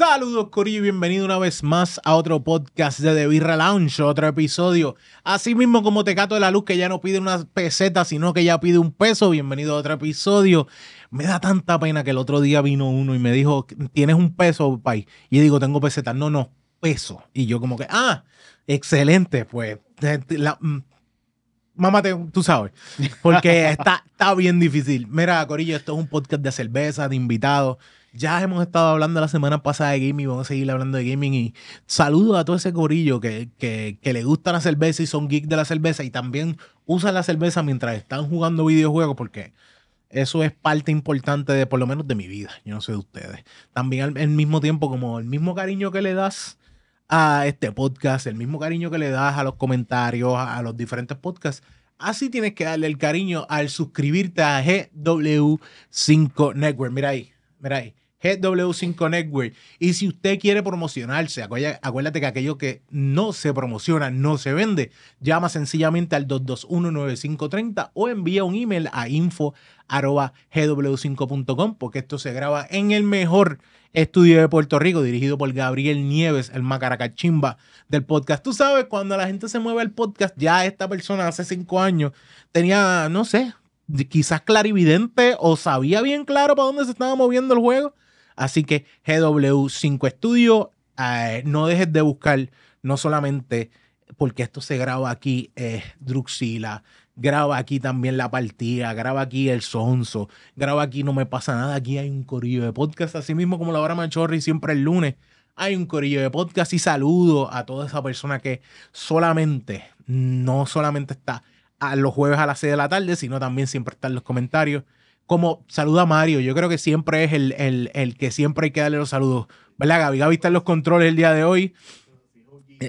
Saludos Corillo y bienvenido una vez más a otro podcast de The Birra Lounge, otro episodio. Así mismo como Tecato de la Luz que ya no pide una peseta, sino que ya pide un peso, bienvenido a otro episodio. Me da tanta pena que el otro día vino uno y me dijo, ¿tienes un peso, pay? Y yo digo, tengo peseta. No, no, peso. Y yo como que, ah, excelente, pues. Mm, mámate, tú sabes, porque está, está bien difícil. Mira, Corillo, esto es un podcast de cerveza, de invitados. Ya hemos estado hablando la semana pasada de gaming, vamos a seguir hablando de gaming y saludo a todo ese corillo que, que, que le gusta la cerveza y son geeks de la cerveza y también usan la cerveza mientras están jugando videojuegos porque eso es parte importante de por lo menos de mi vida, yo no sé de ustedes. También al, al mismo tiempo como el mismo cariño que le das a este podcast, el mismo cariño que le das a los comentarios, a los diferentes podcasts, así tienes que darle el cariño al suscribirte a GW5 Network. Mira ahí, mira ahí. GW5 Network. Y si usted quiere promocionarse, acuérdate que aquello que no se promociona no se vende. Llama sencillamente al 221-9530 o envía un email a info.gw5.com porque esto se graba en el mejor estudio de Puerto Rico dirigido por Gabriel Nieves, el macaracachimba del podcast. Tú sabes, cuando la gente se mueve al podcast, ya esta persona hace cinco años tenía, no sé, quizás clarividente o sabía bien claro para dónde se estaba moviendo el juego Así que GW5 Studio, eh, no dejes de buscar, no solamente porque esto se graba aquí, eh, Druxila, graba aquí también La Partida, graba aquí El Sonso, graba aquí No Me Pasa Nada, aquí hay un corillo de podcast, así mismo como la hora Machorri siempre el lunes. Hay un corillo de podcast y saludo a toda esa persona que solamente, no solamente está a los jueves a las 6 de la tarde, sino también siempre está en los comentarios como saluda a Mario. Yo creo que siempre es el, el, que siempre hay que darle los saludos. ¿Verdad, Gaby? Gaby está en los controles el día de hoy.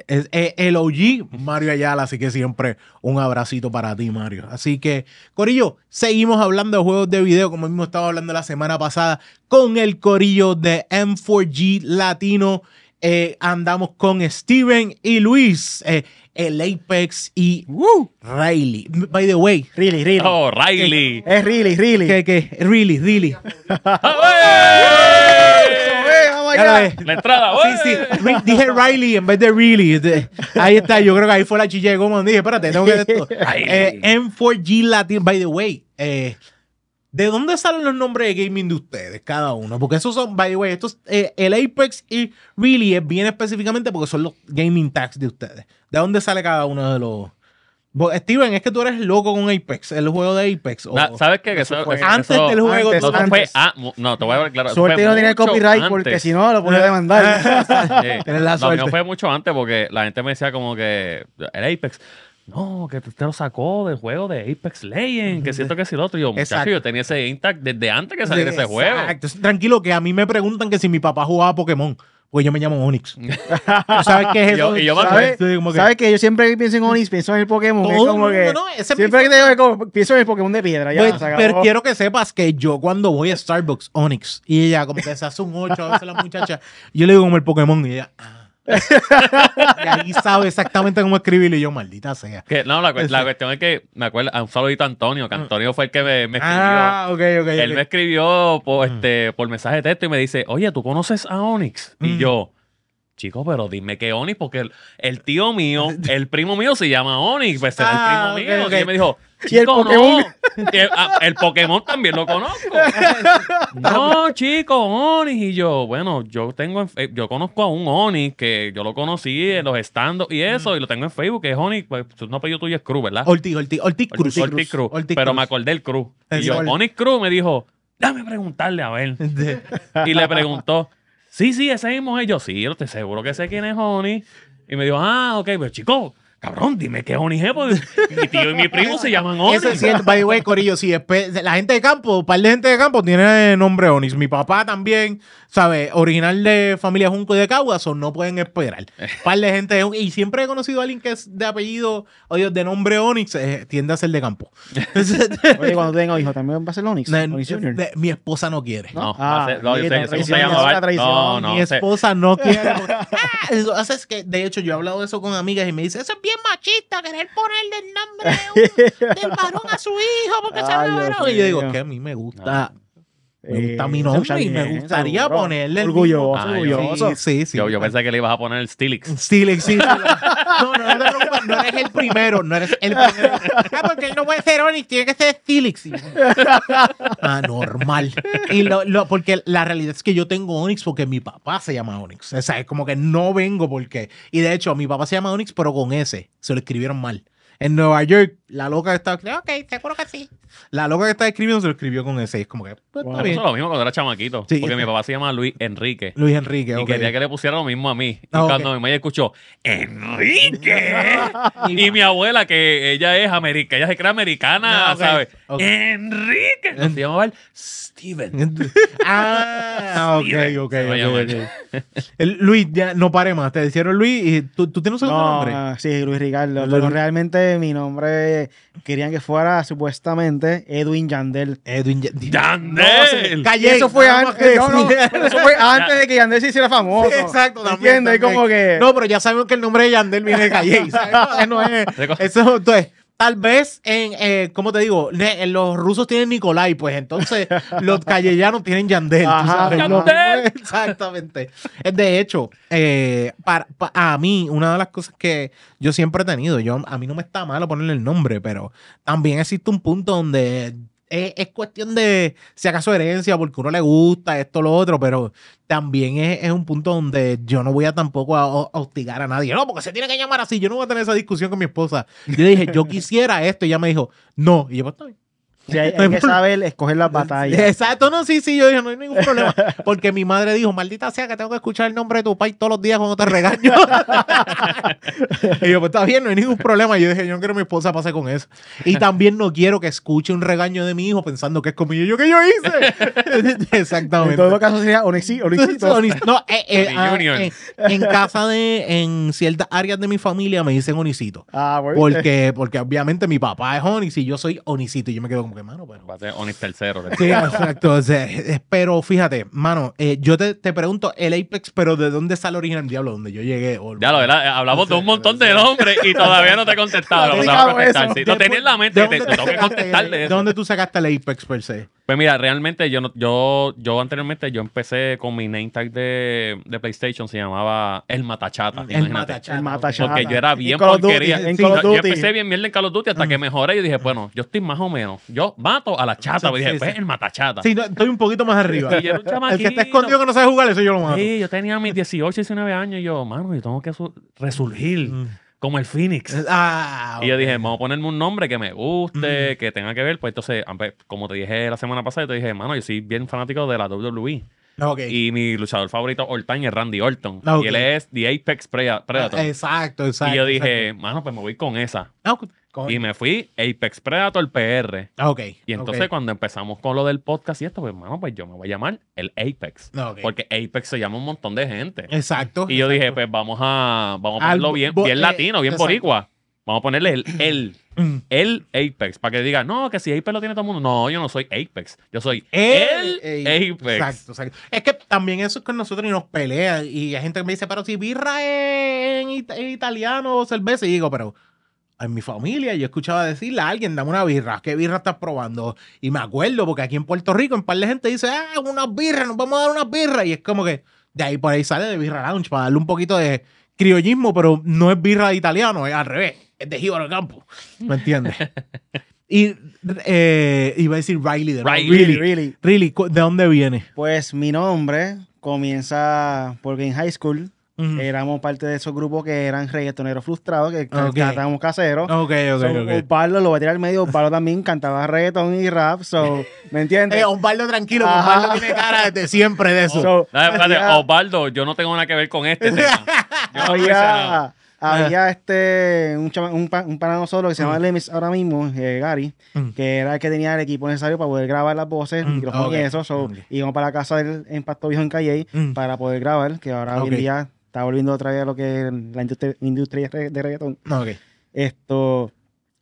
Es, el OG Mario Ayala, así que siempre un abracito para ti, Mario. Así que, Corillo, seguimos hablando de juegos de video, como mismo estaba hablando la semana pasada, con el Corillo de M4G Latino. Eh, andamos con Steven y Luis. Eh, el Apex y Riley. By the way, Riley, Riley. Oh, Riley. Es Riley, Riley. ¿Qué, qué? Riley, Riley. La entrada, Sí, sí. Dije Riley en vez de Riley. Ahí está. Yo creo que ahí fue la chicha de goma. Dije, espérate, tengo que esto. Eh, M4G Latin. By the way, eh, ¿De dónde salen los nombres de gaming de ustedes, cada uno? Porque esos son, by the way, estos, eh, el Apex y Really es bien específicamente porque son los gaming tags de ustedes. ¿De dónde sale cada uno de los...? Steven, es que tú eres loco con Apex, el juego de Apex. ¿Sabes qué? Que eso, fue antes del juego. Antes, no, Fue, ah, no, te voy a ver claro. Suerte no tiene copyright porque si no lo puede demandar. sí. la suerte. No, fue mucho antes porque la gente me decía como que el Apex no, que usted lo sacó del juego de Apex Legends, que siento que es el otro. yo, muchacho, yo tenía ese intact desde antes que saliera ese juego. Tranquilo, que a mí me preguntan que si mi papá jugaba Pokémon. Pues yo me llamo Onix. ¿Sabes qué es eso? yo, ¿Sabes, que... que yo siempre pienso en Onix, pienso en el Pokémon? como que, no, no, siempre que pienso en el Pokémon de piedra. Ya, pues, pero quiero que sepas que yo cuando voy a Starbucks, Onix, y ella como que se hace un 8 a veces la muchacha, yo le digo como el Pokémon y ella... Ah y ahí sabe exactamente cómo escribirlo y yo, maldita sea. Que, no, la, la, cuestión es que me acuerdo, un saludito a Antonio, que Antonio fue el que me, escribió. Ah, ok, ok. Él me escribió por, este, por mensaje de texto y me dice, oye, ¿tú conoces a Onyx? Y yo, chico, pero dime que Onyx, porque el, tío mío, el primo mío se llama Onyx, pues el ah, primo mío. Y él me dijo, ¿Y el Pokémon? Ah, el, Pokémon también lo conozco. no, chico, Onix. Y yo, bueno, yo tengo yo conozco a un Onix que yo lo conocí en los stands y eso, y lo tengo en Facebook, que es Onix, pues no apellido tuyo es Cruz, ¿verdad? Ortiz, Ortiz, Ortiz Cruz. Ortiz, Cruz. Pero me acordé el Cruz. Y yo, Onix Cruz me dijo, dame preguntarle a ver. y le preguntó, sí, sí, ese mismo es yo. Sí, yo te seguro que sé quién es Onix. Y me dijo, ah, ok, pero chico, Cabrón, dime qué es Onige, mi tío y mi primo se llaman Onix. Eso es cierto, by the way, Corillo, sí, la gente de campo, un par de gente de campo tiene nombre Onix. Mi papá también, ¿sabes? Original de familia Junco y de Caguas, o no pueden esperar. Un par de gente de, Y siempre he conocido a alguien que es de apellido, o de nombre Onix, eh, tiende a ser de campo. Oye, cuando tenga hijo, ¿también va a ser Onix? mi esposa no quiere. No, no, no, mi esposa no quiere. ah, eso hace que, de hecho, yo he hablado de eso con amigas y me dice, eso es bien machista querer ponerle el nombre de un, del varón a su hijo porque se varón. Y yo digo que a mí me gusta Me gusta mi Eh, nombre y me gustaría seguro. ponerle el Orgulloso, Ah, orgulloso. Sí, sí, sí. Yo, yo pensé que le ibas a poner el Stilix. Stilix, sí. No, no, no te preocupes, no eres el primero, no eres el primero. Ah, porque él no puede ser Onyx, tiene que ser Stilix. Ah, normal. Y lo, lo- porque la realidad es que yo tengo Onyx porque mi papá se llama Onyx. O sea, es como que no vengo porque. Y de hecho, mi papá se llama Onyx, pero con S. Se lo escribieron mal. En Nueva York, la loca que estaba. Ok, seguro que sí. La loca que estaba escribiendo se lo escribió con. Y es como que. pues, Wow. está Me bien. pasó lo mismo cuando era chamaquito. Sí. Porque mi papá se llama Luis Enrique. Luis Enrique. Y quería que le pusiera lo mismo a mí. Y Ah, cuando mi mamá escuchó, ¡Enrique! y mi abuela, que ella es americana, ella se cree americana, Ah, ok. ¿sabes? ¡Enrique! Se llamaba él Steven. ah, ok, Steven. ok. El- Luis, ya no pare más. Te hicieron Luis y tú, tú tienes un segundo No, nombre. ah, sí, Luis Ricardo. Luis- Pero realmente mi nombre querían que fuera supuestamente Edwin Yandel. Edwin Ya- ¡Yandel! Calle, Y eso fue antes, que no, no, decir. pero eso fue antes de que Yandel se hiciera famoso. Sí, exacto, ¿Me también, ¿Entiendes? también. Como que. No, pero ya sabemos que el nombre de Yandel viene de Calle. ¿sabes? No, no es- eso, entonces, tal vez en, eh, ¿cómo te digo? Ne- en los rusos tienen Nikolai, pues entonces los callellanos tienen Yandel. tú Ajá, sabes, ¿no? Yandel. Exactamente. Eh, De hecho, eh, para, pa- a mí, una de las cosas que yo siempre he tenido, yo, a mí no me está malo ponerle el nombre, pero también existe un punto donde es, es cuestión de, si acaso, herencia, porque uno le gusta esto, lo otro, pero también es, es un punto donde yo no voy a tampoco a, a hostigar a nadie. No, porque se tiene que llamar así. Yo no voy a tener esa discusión con mi esposa. Yo dije, yo quisiera esto, y ella me dijo, no. Y yo, pues. Sí, hay, hay que saber escoger las batallas. Exacto, no, sí, sí, yo dije, no hay ningún problema. Porque mi madre dijo, maldita sea que tengo que escuchar el nombre de tu país todos los días cuando te regaño. y yo, pues está bien, no hay ningún problema. Y yo dije, yo no quiero que mi esposa pase con eso. Y también no quiero que escuche un regaño de mi hijo pensando que es como yo, ¿yo qué yo hice? En Exactamente. todo caso sería Onixi, Onixito. No, eh, eh, ah, en, en casa de, en ciertas áreas de mi familia me dicen Onisito. Ah, bueno. Porque, porque obviamente mi papá es Onis y yo soy Onisito. Y yo me quedo como que, mano, pero. Va a ser Onis tercero. Sí, exacto. o sea, eh, pero fíjate, mano, eh, yo te, te pregunto, el Apex, pero ¿de dónde sale el origen del diablo? Donde yo llegué. Ya lo ¿verdad? hablamos de un montón de nombres y todavía no te he contestado. No te De- tenía en la ¿de mente, te, tú te tengo que sacaste contestar el- de ¿De eso. dónde tú sacaste el Apex per se? Pues mira, realmente yo no, yo, yo anteriormente yo empecé con mi name tag de, de PlayStation, se llamaba El Matachata. El imagínate. Matachata. El Matachata. Porque yo era En bien Duty, porquería. Sí, yo empecé bien mierda en Call of Duty hasta que mejoré y dije, bueno, yo estoy más o menos. Yo mato a la chata. Sí, dije, sí, pues sí. el matachata. Sí, no, estoy un poquito más arriba. Y yo era un el que está escondido que no sabe jugar, eso yo lo mato. Sí, yo tenía mis 18, 19 años y yo, mano, yo tengo que su- resurgir Mm. como el Phoenix. Ah, Y yo dije, vamos a ponerme un nombre que me guste, que tenga que ver. Pues entonces, ver, como te dije la semana pasada, yo te dije, mano, yo soy bien fanático de la WWE. Ok. Y mi luchador favorito all time es Randy Orton. Ah, ok. Y él es The Apex Preda- Predator. Exacto, exacto. y yo dije, mano, pues me voy con esa. exacto. Coño. Y me fui Apex Predator PR. Ah, ok. Y entonces cuando empezamos con lo del podcast y esto, pues, mano, pues yo me voy a llamar el Apex. Ah, ok. Porque Apex se llama un montón de gente. Exacto. Y yo dije, pues vamos a, vamos a Al- ponerlo bien, bien eh, latino, bien exacto. boricua. Vamos a ponerle el, el, Mm. el Apex, para que diga, no, que si Apex lo tiene todo el mundo. No, yo no soy Apex. Yo soy El, Apex. Exacto, exacto. Es que también eso es con nosotros y nos pelea. Y hay gente que me dice, pero si birra es en, it- en italiano o cerveza. Y digo, pero en mi familia yo escuchaba decirle a alguien, dame una birra. ¿Qué birra estás probando? Y me acuerdo, porque aquí en Puerto Rico, un par de gente dice, ah, unas birras, nos vamos a dar unas birras. Y es como que de ahí por ahí sale de birra lounge para darle un poquito de criollismo, pero no es birra de italiano, es al revés. Es de Jíbaro Campo. ¿Me entiendes? y eh, iba a decir Riley de. Riley. Really, really. Really, ¿de dónde viene? Pues mi nombre comienza porque en high school Éramos parte de esos grupos que eran reggaetoneros frustrados, que Ok. cantábamos caseros. Ok, ok, So, ok. Osvaldo lo voy a tirar al medio. Osvaldo también cantaba reggaeton y rap. So, ¿Me entiendes? Eh, Osvaldo, tranquilo, Ajá. Osvaldo tiene cara de siempre de eso. So, No, espérate, había- Osvaldo, yo no tengo nada que ver con este tema. Yo no había, había este, un, chama- un, pa- un pana de nosotros que se llama. Lemis ahora mismo, eh, Gary, que era el que tenía el equipo necesario para poder grabar las voces, micrófonos ok. y eso. Íbamos para la casa del en Pasto Viejo en Calle para poder grabar, que ahora hoy en día está volviendo otra vez a lo que es la industria, industria de reggaetón. Ok. Esto.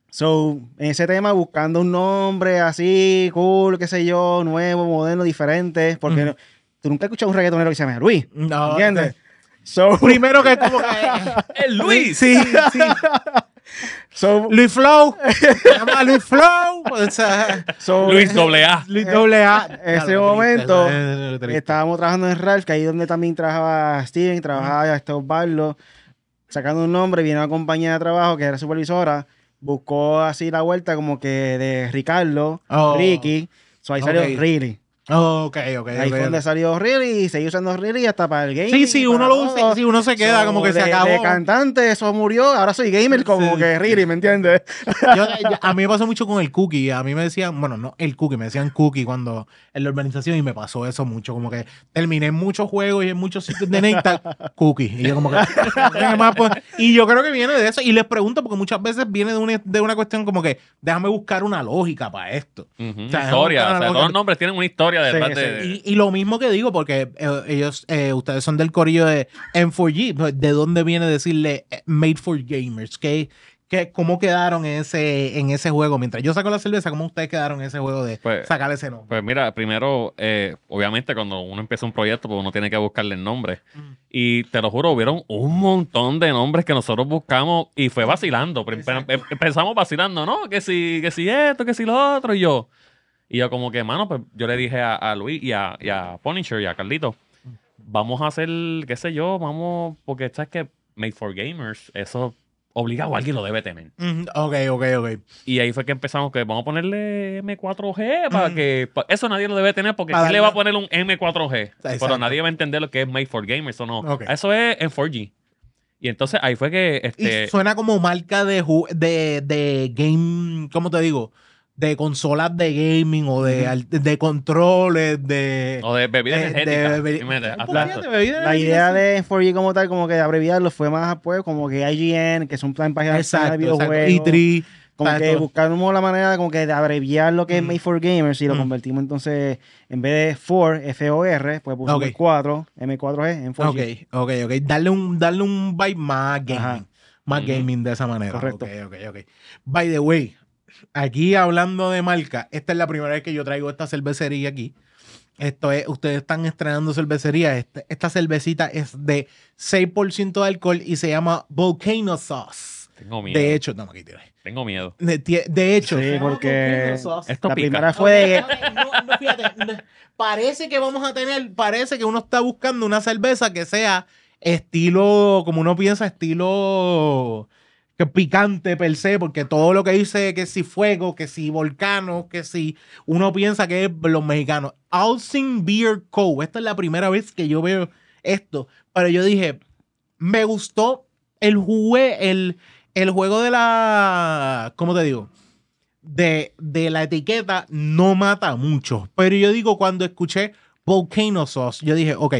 So, en ese tema, buscando un nombre así, cool, qué sé yo, nuevo, moderno, diferente, porque Mm. no- tú nunca has escuchado un reggaetonero que se llama Luis, No, ¿entiendes? So, Primero que como. El Luis. Sí, sí. so, Luis Flow. Se llama Luis Flow. O sea, Luis doble A. Luis doble A. Ese Claro, momento, triste. Estábamos trabajando en Ralph, que ahí donde también trabajaba Steven, trabajaba este Osvaldo, sacando un nombre, viene una compañía de trabajo que era supervisora, buscó así la vuelta como que de Ricardo, Oh. Ricky, so ahí salió Ok. Really. Ok, ok, Ahí fue donde salió Really y seguí usando Really hasta para el game. Sí, sí, uno lo usa, sí, uno se queda como que se acabó. De cantante, eso murió, ahora soy gamer como Sí. que Really, ¿me entiendes? Yo- a mí me pasó mucho con el cookie. A mí me decían, bueno, no el cookie, me decían cookie cuando en la urbanización y me pasó eso mucho. Como que terminé en muchos juegos y en muchos sitios de Nate cookie. Y yo como que, ¿qué más puedo? y yo creo que viene de eso. Y les pregunto porque muchas veces viene de una, de una cuestión como que déjame buscar una lógica para esto. Ujú, O sea, historia. es O sea, todos los nombres tienen una historia Sí, de. Y, y lo mismo que digo, porque eh, ellos, eh, ustedes son del corillo de M4G, pues, ¿de dónde viene decirle eh, Made for Gamers? ¿Qué, qué, ¿Cómo quedaron en ese, en ese juego? Mientras yo saco la cerveza, ¿cómo ustedes quedaron en ese juego de Pues- sacar ese nombre? Pues mira, primero, eh, obviamente cuando uno empieza un proyecto, pues uno tiene que buscarle el nombre. Mm. Y te lo juro, hubieron un montón de nombres que nosotros buscamos y fue vacilando. Exacto. em- Empezamos vacilando, ¿no? Que si, que si esto, que si lo otro, y yo. Y yo como que, mano, pues yo le dije a, a Luis y a, y a Punisher y a Carlito, vamos a hacer, qué sé yo, vamos, porque sabes que Made for Gamers, eso obligado alguien lo debe tener. Mm, ok, ok, ok. Y ahí fue que empezamos que vamos a ponerle M4G para Mm. que pa- eso nadie lo debe tener porque ¿quién le va a poner un M4G? Exacto. Pero nadie va a entender lo que es Made for Gamers o no. Eso es en 4G. Y entonces ahí fue que Y este suena como marca de, de, de game, ¿cómo te digo? De consolas de gaming o de, de controles, de... o de bebidas eh, energéticas. de bebi- fíjate, bebidas La idea de 4G como tal, como que de abreviarlo, fue más pues como que IGN, que son plan páginas Exacto, de exacto. videojuegos. E3, Como Exacto. que buscamos la manera como que de abreviar lo que es Mm. Made for Gamers y lo Mm. convertimos entonces, en vez de 4, F-O-R, pues pusimos Ok. 4, M4G en 4G. Ok, ok, ok. Darle un, darle un vibe más gaming. Ajá. Más Ujú. gaming de esa manera. Correcto. Ok, ok, ok. By the way, aquí hablando de marca, esta es la primera vez que yo traigo esta cervecería aquí. Esto es, ustedes están estrenando cervecería. Este- esta cervecita es de 6% de alcohol y se llama Volcano Sauce. Tengo miedo. De hecho, no, aquí tiene. Tengo miedo. De, de hecho, Sí, porque Volcano Sauce. Esto La pica. primera fue de... No, no, fíjate, parece que vamos a tener, parece que uno está buscando una cerveza que sea estilo, como uno piensa, estilo que picante per se, porque todo lo que dice que si fuego, que si volcano, que si uno piensa que es los mexicanos. Alcin Beer Co. Esta es la primera vez que yo veo esto, pero yo dije, me gustó el jue, el, el juego de la, ¿cómo te digo? de, de la etiqueta no mata mucho. Pero yo digo, cuando escuché Volcano Sauce, yo dije, ok,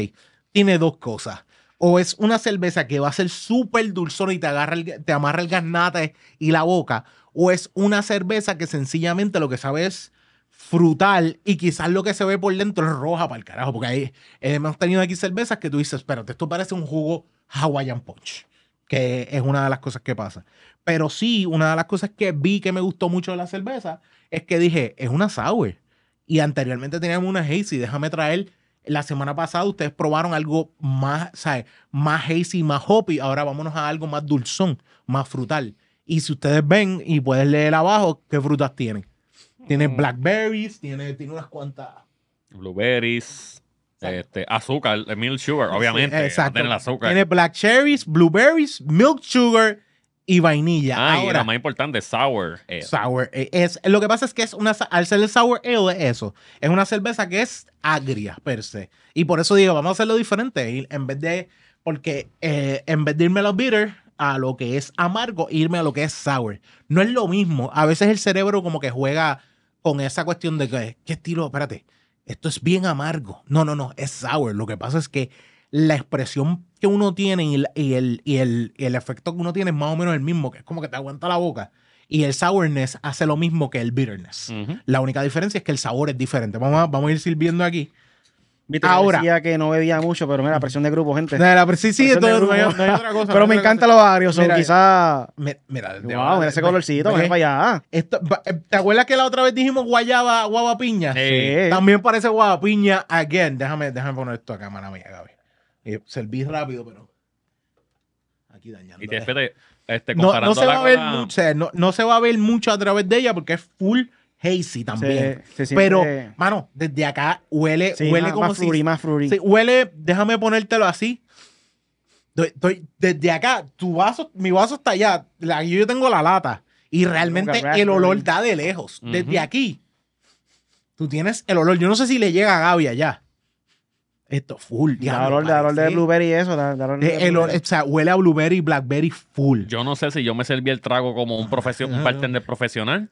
tiene dos cosas. O es una cerveza que va a ser súper dulzona y te, agarra te amarra el garnate y la boca. O es una cerveza que sencillamente lo que sabe es frutal y quizás lo que se ve por dentro es roja para el carajo. Porque ahí hemos tenido aquí cervezas que tú dices, espérate, esto parece un jugo Hawaiian Punch. Que es una de las cosas que pasa. Pero sí, una de las cosas que vi que me gustó mucho de la cerveza es que dije, es una sour. Y anteriormente teníamos una hazy. Déjame traer. La semana pasada ustedes probaron algo más, ¿sabes? Más hazy, más hoppy. Ahora vámonos a algo más dulzón, más frutal. Y si ustedes ven y pueden leer abajo, ¿qué frutas tienen? Tiene Mm. blackberries, tiene, tiene unas cuantas. Blueberries, este, azúcar, milk sugar, obviamente. Sí, exacto. el azúcar. Tiene black cherries, blueberries, milk sugar y vainilla. Ah, y Ahora, lo más importante, sour. ale. Sour. Es, lo que pasa es que es una, al ser el sour ale es eso. Es una cerveza que es agria per se. Y por eso digo, vamos a hacerlo diferente. Y en vez de, porque eh, en vez de irme a los bitter, a lo que es amargo, irme a lo que es sour. No es lo mismo. A veces el cerebro como que juega con esa cuestión de que, ¿qué estilo? Espérate, esto es bien amargo. No, no, no, es sour. Lo que pasa es que la expresión que uno tiene y, la- y el, y, el, y el efecto que uno tiene es más o menos el mismo, que es como que te aguanta la boca. Y el sourness hace lo mismo que el bitterness. Ujú. La única diferencia es que el sabor es diferente. Vamos a, vamos a ir sirviendo aquí. Viste, Ahora. Decía que no bebía mucho, pero mira, presión de grupo, gente. Sí, sí, todo- no, hay, grupo. no hay otra cosa. pero no me encantan los agrios, son Mira, quizás... Mi- Mira, de- Wow, mira ese colorcito, ven para allá. esto- eh, ¿Te acuerdas que la otra vez dijimos guayaba, guava piña? Sí. También parece guava piña again. Déjame, déjame poner esto acá, mala mía, Gaby. Eh, serví rápido, pero. Aquí dañando. Y te fíjate, este, no, no se va a ver la- mucho, o sea, no, no se va a ver mucho a través de ella porque es full hazy también. Se- se Pero, mano, desde acá huele, sí, huele más, como más si. más sí, huele, déjame ponértelo así. Doy- desde acá, tu vaso, mi vaso está allá. la- yo tengo la lata. Y realmente el olor da de lejos. Desde aquí, tú tienes el olor. Yo no sé si le llega a Gaby allá. Esto, full. Diablo, olor, olor de blueberry y eso. Da olor de el blueberry. o sea, huele a blueberry y blackberry full. Yo no sé si yo me serví el trago como un, profesio- un bartender profesional,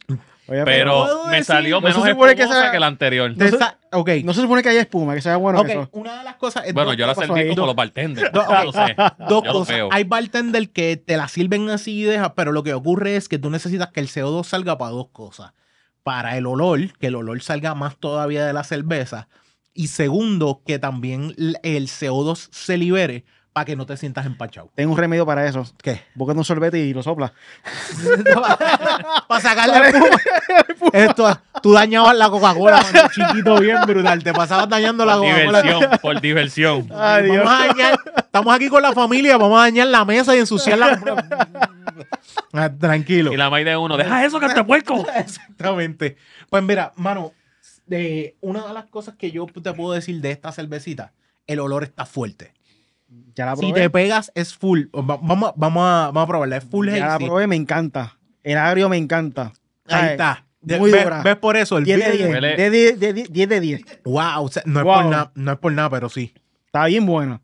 Oye, pero me decir- salió no se menos supone que espumosa sea- que la anterior. De esa- ok. No se supone que haya espuma, que sea bueno Ok, eso. una de las cosas. es Bueno, yo la serví ahí? como Dos- los bartenders. dos- Yo lo sé. Dos Yo lo cosas. Hay bartender que te la sirven así y deja, pero lo que ocurre es que tú necesitas que el CO2 salga para dos cosas. Para el olor, que el olor salga más todavía de la cerveza. Y segundo, que también el CO2 se libere para que no te sientas empachado. Tengo un remedio para eso. ¿Qué? Busca un sorbete y lo sopla. para sacarle la espuma. Esto, tú dañabas la Coca-Cola cuando chiquito bien brutal. Te pasabas dañando la Coca-Cola. diversión, por diversión. Ay, Vamos a dañar- estamos aquí con la familia, vamos a dañar la mesa y ensuciarla. Ah, Tranquilo. Y la maíz de uno, deja eso que te puerco. Exactamente. Pues mira, mano, de, una de las cosas que yo te puedo decir de esta cervecita, el olor está fuerte. Ya la Si probé. te pegas, es full. Va- Vamos, a- vamos, a, vamos a probarla. Es full ya la probé, me encanta. El agrio me encanta. Ahí Ay, está. De- muy ¿ves, dura. ves por eso? El 10 de beer- 10. Huele- De 10 de 10 10 de 10. Wow, o sea, no, es Wow. por nada, no es por nada, pero sí. Está bien buena.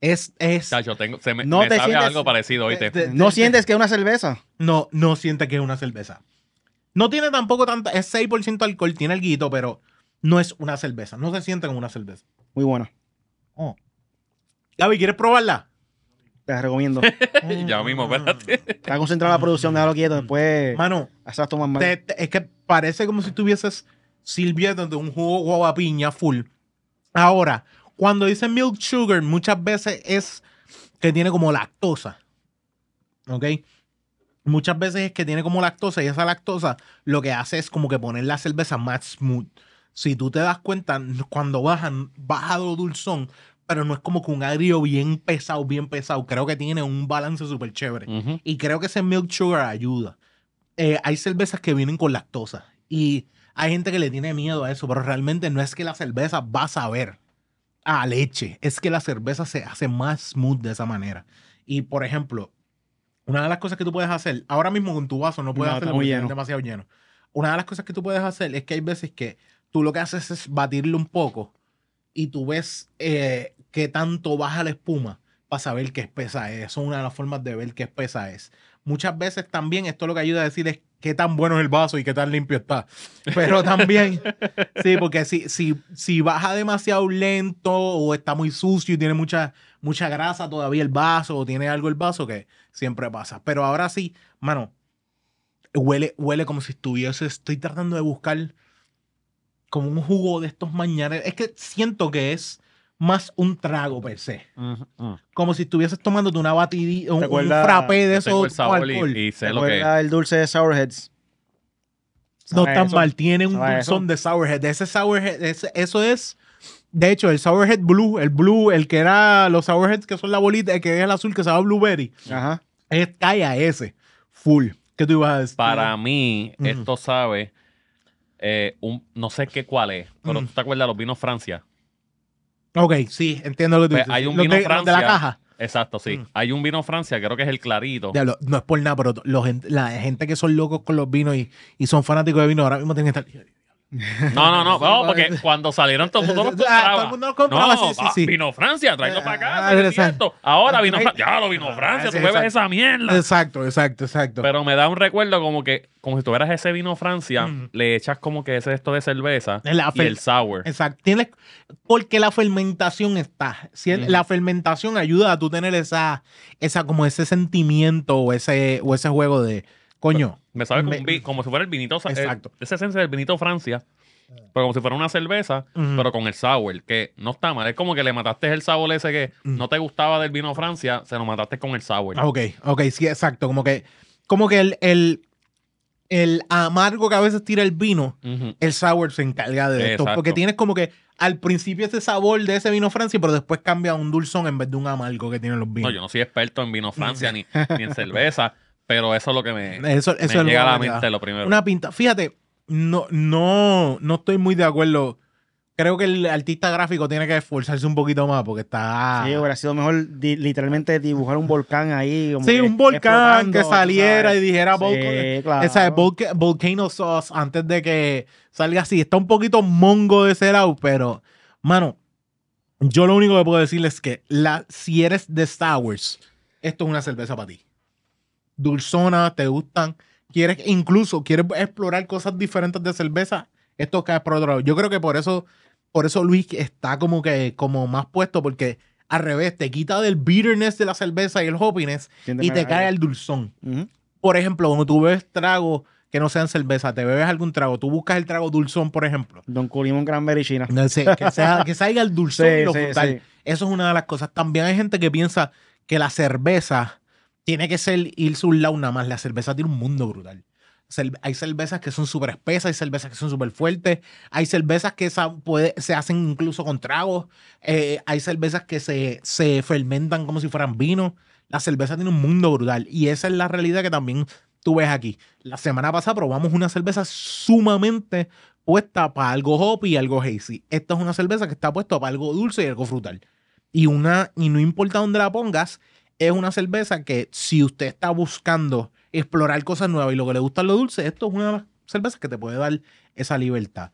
Es, es, Chacho, tengo, se me, No me te sabe sientes- algo parecido, ¿oíste? de- de- No sientes que es una cerveza. No, no siente que es una cerveza. No tiene tampoco tanta, es 6% alcohol, tiene algo, pero no es una cerveza. No se siente como una cerveza. Muy buena. Gaby, ¿quieres probarla? Te la recomiendo. ya mismo, espérate. Está concentrada la producción, déjalo quieto. Después Mano, haces tomar mal. te- te- es que parece como si tuvieses sirviendo de un jugo guava piña full. Ahora, cuando dicen milk sugar, muchas veces es que tiene como lactosa. ¿Ok? Muchas veces es que tiene como lactosa y esa lactosa lo que hace es como que poner la cerveza más smooth. Si tú te das cuenta, cuando bajan, baja lo dulzón, pero no es como que un agrio bien pesado, bien pesado. Creo que tiene un balance súper chévere. Y creo que ese milk sugar ayuda. Eh, hay cervezas que vienen con lactosa. Y hay gente que le tiene miedo a eso, pero realmente no es que la cerveza va a saber a leche. Es que la cerveza se hace más smooth de esa manera. Y por ejemplo, una de las cosas que tú puedes hacer, ahora mismo con tu vaso no puedes No, hacerlo porque lleno. demasiado lleno. Una de las cosas que tú puedes hacer es que hay veces que tú lo que haces es batirle un poco y tú ves eh, qué tanto baja la espuma para saber qué espesa es. Eso es una de las formas de ver qué espesa es. Muchas veces también esto lo que ayuda a decir es qué tan bueno es el vaso y qué tan limpio está. Pero también, sí, porque si, si, si baja demasiado lento o está muy sucio y tiene mucha, mucha grasa todavía el vaso o tiene algo el vaso que siempre pasa. Pero ahora sí, mano, huele, huele como si estuviese, estoy tratando de buscar como un jugo de estos mañaneros. Es que siento que es más un trago per se. Como si estuvieses tomándote una batidita, un, un frappé de esos el sabor y, sé ¿Te lo que del dulce de Sourheads? No ¿Sabe tan eso? mal, tiene un ¿Sabe dulzón eso? de Sourhead. Ese Sourhead, ese- eso es. De hecho, el Sourhead Blue, el Blue, el que era los Sourheads que son la bolita, el que es el azul que se llama Blueberry, Ajá. es cae a ese. Full. ¿Qué tú ibas a decir? Para mí, esto sabe, eh, un, no sé qué cuál es, pero Ujú. tú te acuerdas de los vinos Francia. Ok, sí, entiendo lo que tú Pues dices. hay un vino de, los de la Francia. caja. Exacto, sí. Mm. Hay un vino Francia, creo que es el clarito. No es por nada, pero los la gente que son locos con los vinos y, y son fanáticos de vino ahora mismo tienen que estar. No, no, no, no, porque cuando salieron todo el mundo los Ah, compraba. todo el mundo los compraba, No, sí, sí, ah, sí. Vino Francia, tráelo para Ah, acá. ¿qué es exacto. Ahora vino Ay. Francia. Ya lo vino Francia, sí, tú bebes esa mierda. Exacto, exacto, exacto. Pero me da un recuerdo como que, como si tuvieras ese vino Francia, Mm. le echas como que ese esto de cerveza La y el sour. Exacto. Tienes, porque la fermentación está. Si el- Ujú. La fermentación ayuda a tú tener esa, esa, como ese sentimiento o ese, o ese juego de coño. Me sabe como, Me- un vi- como si fuera el vinito, eh, Exacto. esa esencia del vinito Francia, pero como si fuera una cerveza, pero con el sour, que no está mal. Es como que le mataste el sabor ese que no te gustaba del vino Francia, se lo mataste con el sour. Ah, Ok, ok, sí, exacto. Como que, como que el, el, el amargo que a veces tira el vino, el sour se encarga de esto. Porque tienes como que al principio ese sabor de ese vino Francia, pero después cambia a un dulzón en vez de un amargo que tienen los No, vinos. yo no soy experto en vino Francia ni, ni en cerveza, pero eso es lo que me, eso me eso es llega a lo la que me da. mente lo primero. Una pinta. Fíjate, no, no, no estoy muy de acuerdo. Creo que el artista gráfico tiene que esforzarse un poquito más porque está. Sí, hubiera sido mejor di- literalmente dibujar un volcán ahí. como Sí, que un volcán que saliera sabes. y dijera Sí, volca- claro. esa volca- Volcano Sauce antes de que salga así. Está un poquito mongo de ese lado, pero, mano, yo lo único que puedo decirles es que la, si eres de Star Wars, esto es una cerveza para ti. Dulzona, te gustan, quieres, incluso quieres explorar cosas diferentes de cerveza, esto cae por otro lado. Yo creo que por eso, por eso Luis está como que como más puesto, porque al revés, te quita del bitterness de la cerveza y el hoppiness Siénteme y te cae el dulzón. Por ejemplo, cuando tú bebes trago que no sean cerveza, te bebes algún trago, tú buscas el trago dulzón, por ejemplo. Don Culimón Cranberry China. No sé, que, sea, que salga el dulzón Sí, y lo sí. Eso es una de las cosas. También hay gente que piensa que la cerveza tiene que ser irse un lado nada más. La cerveza tiene un mundo brutal. Hay cervezas que son súper espesas, hay cervezas que son súper fuertes, hay cervezas que se hacen incluso con tragos, eh, hay cervezas que se, se fermentan como si fueran vino. La cerveza tiene un mundo brutal y esa es la realidad que también tú ves aquí. La semana pasada probamos una cerveza sumamente puesta para algo hoppy y algo hazy. Esta es una cerveza que está puesta para algo dulce y algo frutal. Y una, y no importa dónde la pongas, es una cerveza que si usted está buscando explorar cosas nuevas y lo que le gusta es lo dulce, esto es una de las cervezas que te puede dar esa libertad.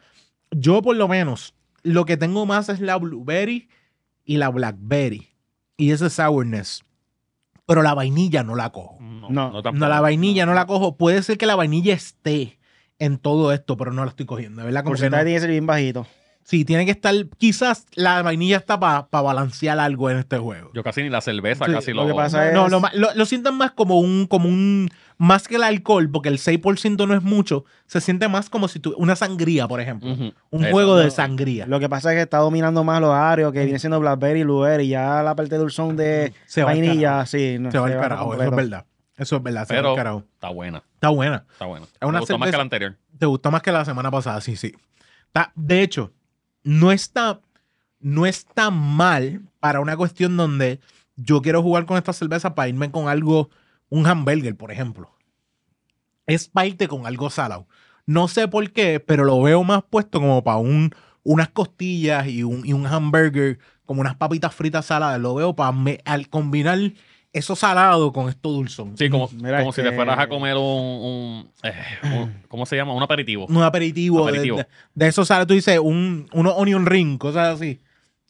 Yo por lo menos, lo que tengo más es la blueberry y la blackberry. Y ese sourness. Pero la vainilla no la cojo. No, No, la vainilla no la cojo. Puede ser que la vainilla esté en todo esto, pero no la estoy cogiendo. ¿Verdad? Como Por que no. tiene que ser bien bajito. Sí, tiene que estar. Quizás la vainilla está para balancear algo en este juego. Yo casi ni la cerveza, Sí, casi lo lo. que pasa es- No, lo, lo, lo sienten más como un, como un. Más que el alcohol, porque el 6% no es mucho. Se siente más como si tú. Una sangría, por ejemplo. Un Eso. juego de sangría. Lo que pasa es que está dominando más los arios, que viene siendo Blackberry, Blueberry, ya la parte dulzón de Se va vainilla, sí. No, Se va al carajo. Eso es verdad. Eso es verdad. Se va Pero al está buena, Está buena. está buena. una Me gustó más que la anterior. ¿Te gustó más que la semana pasada? Sí, sí. Está- de hecho, no está, no está mal para una cuestión donde yo quiero jugar con esta cerveza para irme con algo, un hamburger, por ejemplo. Es para irte con algo salado. No sé por qué, pero lo veo más puesto como para un, unas costillas y un, y un hamburger, como unas papitas fritas saladas. Lo veo para al combinar eso salado con esto dulzón. Sí, como, Mira, como si te que- fueras a comer un, un, eh, un- ¿cómo se llama? Un aperitivo. un aperitivo, de- Aperitivo. De, de esos salados, tú dices, un, unos onion ring, cosas así.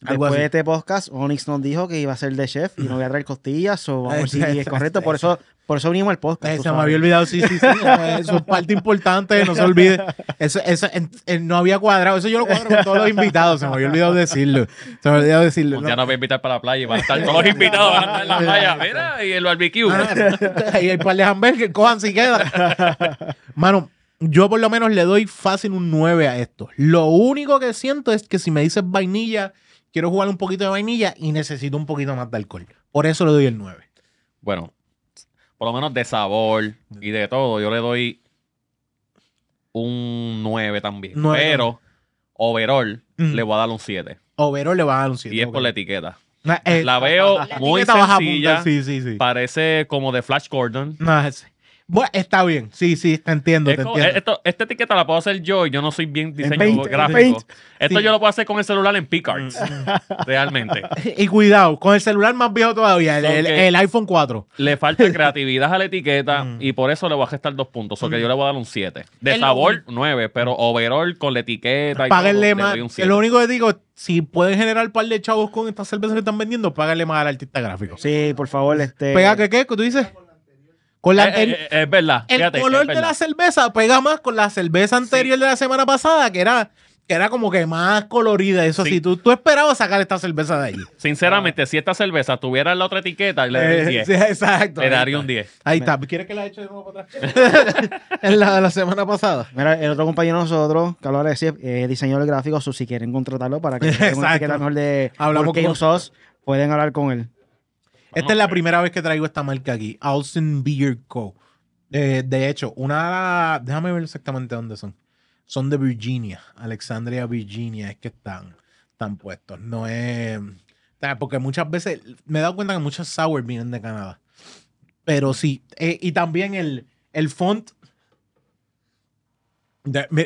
Algo Después así. de este podcast, Onyx nos dijo que iba a ser de chef y no voy a traer costillas, o vamos a ver si es correcto. Por eso, por eso vinimos al podcast. Eh, se me había olvidado, sí, sí, sí. Eso es parte importante, no se olvide. Eso, eso en- en- no había cuadrado. Eso yo lo cuadro con todos los invitados. Se me había olvidado decirlo. Se me había olvidado decirlo. Un ¿no? día nos voy a invitar para la playa y van a estar todos los invitados van a estar en la playa. Mira, y el barbecue. Ah, y hay par de hamburgues, cojan si queda. Mano, yo por lo menos le doy fácil un 9 a esto. Lo único que siento es que si me dices vainilla, quiero jugar un poquito de vainilla y necesito un poquito más de alcohol. Por eso le doy el 9. Bueno, por lo menos de sabor y de todo, yo le doy un 9 también. Nueve Pero, overall, Mm. le voy a dar un 7. Overo le va a dar un 7. Y es por la etiqueta. La, eh, La veo la muy sencilla. punta, Sí, sí, sí. Parece como de Flash Gordon. No, es- bueno, está bien. Sí, sí, te entiendo, Es te como- entiendo. esto- esta etiqueta la puedo hacer yo y yo no soy bien diseño gráfico. Esto Sí. yo lo puedo hacer con el celular en Picards. realmente. Y cuidado, con el celular más viejo todavía, el, el- iPhone 4. Le falta creatividad a la etiqueta Mm. y por eso le voy a gestar dos puntos. O que yo le voy a dar un 7. De El- sabor, 9, pero overall con la etiqueta y Páguenle todo, más. doy un 7. Lo único que digo, si pueden generar un par de chavos con estas cervezas que están vendiendo, páganle más al artista gráfico. Sí, por favor, este. ¿Pega que qué? ¿Qué tú dices? Con la Eh, eh, eh, es verdad. el fíjate, color de la cerveza pega más con la cerveza anterior de la semana pasada, que era, que era como que más colorida. Eso Sí. tú, tú esperabas sacar esta cerveza de allí. Sinceramente, si esta cerveza tuviera la otra etiqueta, le daría un Eh, 10. sí, exacto. Le daría un 10. Ahí está. ¿Quieres que la eche de nuevo para atrás? en la de la semana pasada. Mira, el otro compañero de nosotros, de decir, eh, diseñador gráfico, si quieren contratarlo para que tenga una Exacto. etiqueta mejor de Hablamos con- Sauce, pueden hablar con él. Esta es la primera vez que traigo esta marca aquí. Austin Beer Co. Eh, de hecho, una de las- Déjame ver exactamente dónde son. Son de Virginia. Alexandria, Virginia. Es que están, están puestos. No es... Porque muchas veces... Me he dado cuenta que muchos sour vienen de Canadá. Pero sí. eh, y también el, el font...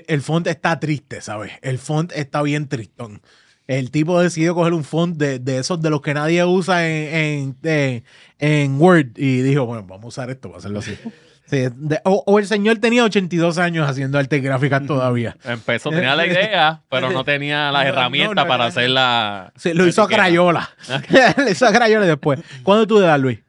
El font está triste, ¿sabes? El font está bien tristón. El tipo decidió coger un font de, de esos de los que nadie usa en, en, en- en Word y dijo, bueno, vamos a usar esto para hacerlo así. Sí, de- o, o el señor tenía 82 años haciendo arte gráficas todavía. Empezó, tenía la idea, pero no tenía las No, herramientas no, no, para no. hacer la. Sí, lo la hizo a. Crayola. lo hizo a Crayola después. ¿Cuándo tú le das, Luis?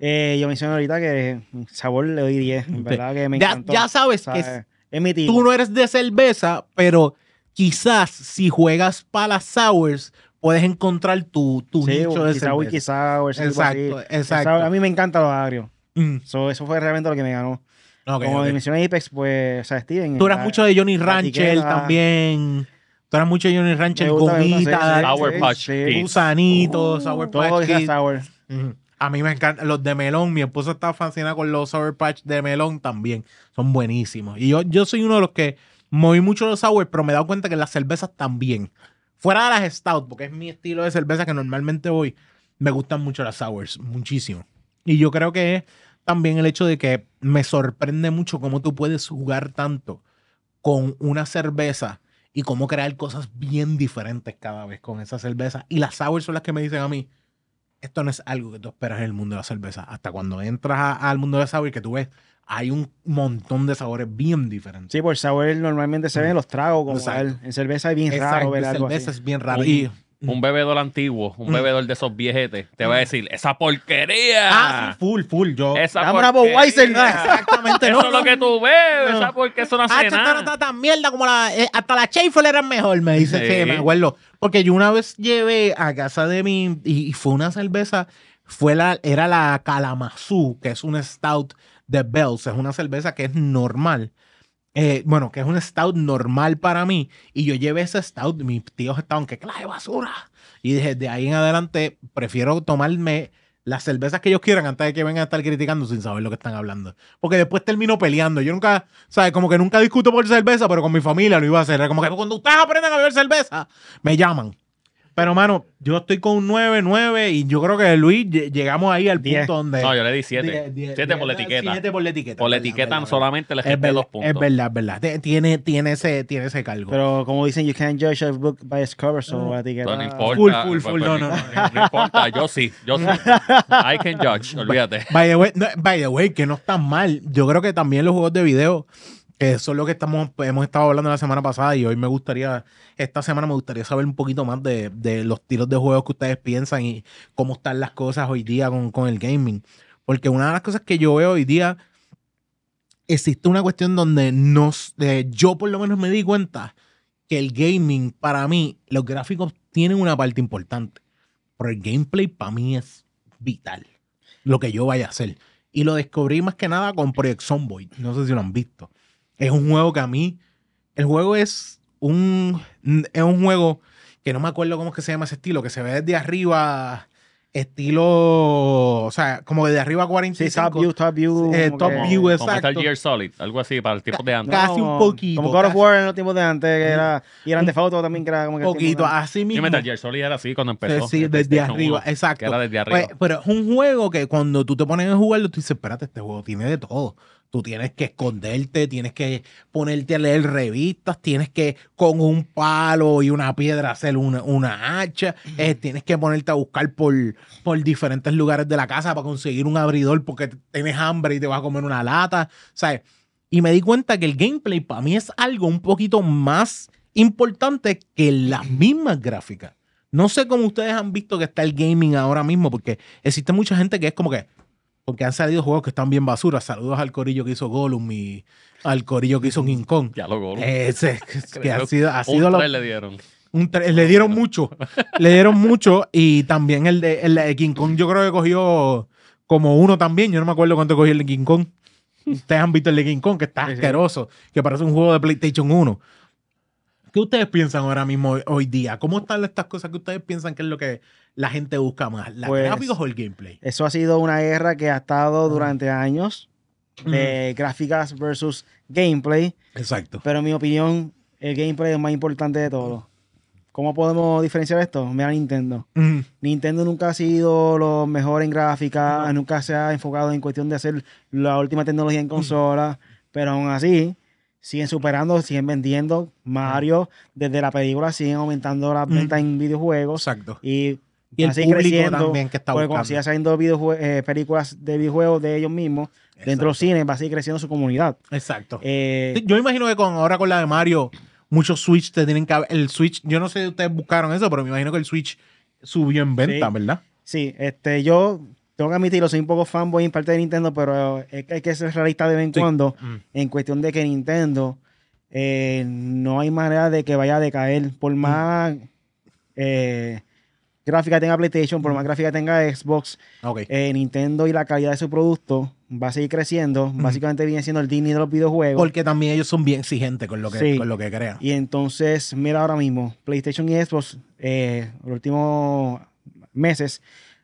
Eh, yo mencioné ahorita que sabor le doy 10. En verdad que me Ya, encantó. ya sabes que. Es mi tipo. tú no eres de cerveza, pero quizás si juegas para las sours, puedes encontrar tu, tu Sí, nicho de quizá sour, tipo así. Exacto, exacto. Sour, A mí me encanta los agrios. Mm, So, eso fue realmente lo que me ganó. Como ok. mencioné Apex, pues, o sea, Steven. Tú eras la- mucho de Johnny etiqueta. también. Tú eras mucho de Johnny gusta, gomita, Sour Patch gusanitos, Sour Todo Patch sour. Ujú. A mí me encantan los de melón. Mi esposa está fascinada con los Sour Patch de melón también. Son buenísimos. Y yo, yo soy uno de los que moví mucho los sour, pero me he dado cuenta que las cervezas también. Fuera de las stout, porque es mi estilo de cerveza que normalmente voy, me gustan mucho las sours, muchísimo. Y yo creo que es también el hecho de que me sorprende mucho cómo tú puedes jugar tanto con una cerveza y cómo crear cosas bien diferentes cada vez con esa cerveza. Y las sours son las que me dicen a mí, esto no es algo que tú esperas en el mundo de la cerveza. Hasta cuando entras al mundo de la sour que tú ves, hay un montón de sabores bien diferentes. Sí, por sour normalmente se ven los tragos como tal. En cerveza es bien Exacto, raro ver algo cerveza así. es bien raro. Un- Y- Un bebedor antiguo, un Mm. bebedor de esos viejetes, te va a decir, esa porquería. ah, sí, full, full. Yo, Esa Dame una porquería. Budweiser. exactamente. Eso no, es lo no. que tú bebes, No. esa porque eso no Ah, hace no está tan mierda como la. eh, hasta la Schaefer era mejor, me dice. Sí. Sí, me acuerdo. Porque yo una vez llevé a casa de mi. Y, y fue una cerveza. Fue la, era la Kalamazoo, que es un stout de Bells. Es una cerveza que es normal. Eh, bueno, que es un stout normal para mí. Y yo llevé ese stout. Mis tíos estaban que clase basura. Y dije, de ahí en adelante, prefiero tomarme las cervezas que ellos quieran antes de que vengan a estar criticando sin saber lo que están hablando. Porque después termino peleando. Yo nunca, ¿sabes? Como que nunca discuto por cerveza, pero con mi familia lo iba a hacer. Como que cuando ustedes aprenden a beber cerveza, me llaman. Pero, mano, yo estoy con un 9, 9 y yo creo que Luis lle- llegamos ahí al Diez. punto donde... No, yo le di 7. Die- die- 7 por la etiqueta. siete por la etiqueta. Por la etiqueta verdad, solamente le verdad, dos puntos. es verdad, es verdad. Tiene, tiene, ese, tiene ese cargo. Pero como dicen, you can't judge a book by its cover, so la etiqueta. No, no importa. Full, full, full, no, no, no, no importa, yo sí, yo sí. I can judge, olvídate. By the, way, no, by the way, que no está mal. Yo creo que también los juegos de video, eso es lo que estamos, hemos estado hablando la semana pasada y hoy me gustaría, esta semana me gustaría saber un poquito más de, de los tiros de juegos que ustedes piensan y cómo están las cosas hoy día con, con el gaming. Porque una de las cosas que yo veo hoy día, existe una cuestión donde nos, eh, yo por lo menos me di cuenta que el gaming, para mí, los gráficos tienen una parte importante. Pero el gameplay para mí es vital. Lo que yo vaya a hacer. Y lo descubrí más que nada con Project Zomboid. No sé si lo han visto. Es un juego que a mí. El juego es un. Es un juego que no me acuerdo cómo es que se llama ese estilo, que se ve desde arriba. Estilo. O sea, como desde arriba Sí, 45. top view, top view. Eh, como top que- view, Como exacto. Metal Gear Solid, algo así, para el tiempo de antes. Casi un como- poquito, Como God of. War en los tiempos de antes, que era. Y eran de foto también, que era como que. Poquito. de- Así Sí, mismo. Metal Gear Solid era así cuando empezó. Sí, el desde arriba, 1, exacto. Que era desde arriba. Pues, pero es un juego que cuando tú te pones a jugarlo, tú dices, espérate, este juego tiene de todo. Tú tienes que esconderte, tienes que ponerte a leer revistas, tienes que con un palo y una piedra hacer una, una hacha, eh, tienes que ponerte a buscar por, por diferentes lugares de la casa para conseguir un abridor porque tienes hambre y te vas a comer una lata, ¿sabes? Y me di cuenta que el gameplay para mí es algo un poquito más importante que las mismas gráficas. No sé cómo ustedes han visto que está el gaming ahora mismo, porque existe mucha gente que es como que, porque han salido juegos que están bien basura. Saludos al corillo que hizo Gollum y al corillo que hizo King Kong. Ya lo gol. Ese, que ha sido, ha Un sido lo- tres le dieron. un le dieron mucho. le dieron mucho. Y también el de, el de King Kong, yo creo que cogió como uno también. Yo no me acuerdo cuánto cogió el de King Kong. Ustedes han visto el de King Kong, que está Sí, sí. asqueroso, que parece un juego de PlayStation 1. ¿Qué ustedes piensan ahora mismo hoy, hoy día? ¿Cómo están estas cosas que ustedes piensan que es lo que la gente busca más? ¿Las Pues, gráficos o el gameplay? Eso ha sido una guerra que ha estado durante años de gráficas versus gameplay. Exacto. Pero en mi opinión, el gameplay es más importante de todo. ¿Cómo podemos diferenciar esto? Mira Nintendo. Nintendo nunca ha sido lo mejor en gráfica, nunca se ha enfocado en cuestión de hacer la última tecnología en consola, pero aún así siguen superando, siguen vendiendo. Mario, desde la película, siguen aumentando las ventas en videojuegos. Exacto. Y, Y el público creciendo, también que está porque buscando. siga saliendo eh, películas de videojuegos de ellos mismos, dentro de los cines, va a seguir creciendo su comunidad. Exacto. Eh, Yo imagino que con ahora con la de Mario, muchos Switch te tienen que haber- El Switch, yo no sé si ustedes buscaron eso, pero me imagino que el Switch subió en venta, Sí. ¿verdad? Sí, este, yo tengo que admitirlo, soy un poco fanboy en parte de Nintendo, pero hay que ser realista de vez en Sí. cuando Mm. en cuestión de que Nintendo eh, no hay manera de que vaya a decaer. Por Mm. más eh, gráfica tenga PlayStation, por más gráfica tenga Xbox, eh, Nintendo y la calidad de su producto va a seguir creciendo. Básicamente viene siendo el Disney de los videojuegos. Porque también ellos son bien exigentes con lo que, Sí. con lo que crean. Y entonces, mira ahora mismo, PlayStation y Xbox, eh, los últimos meses,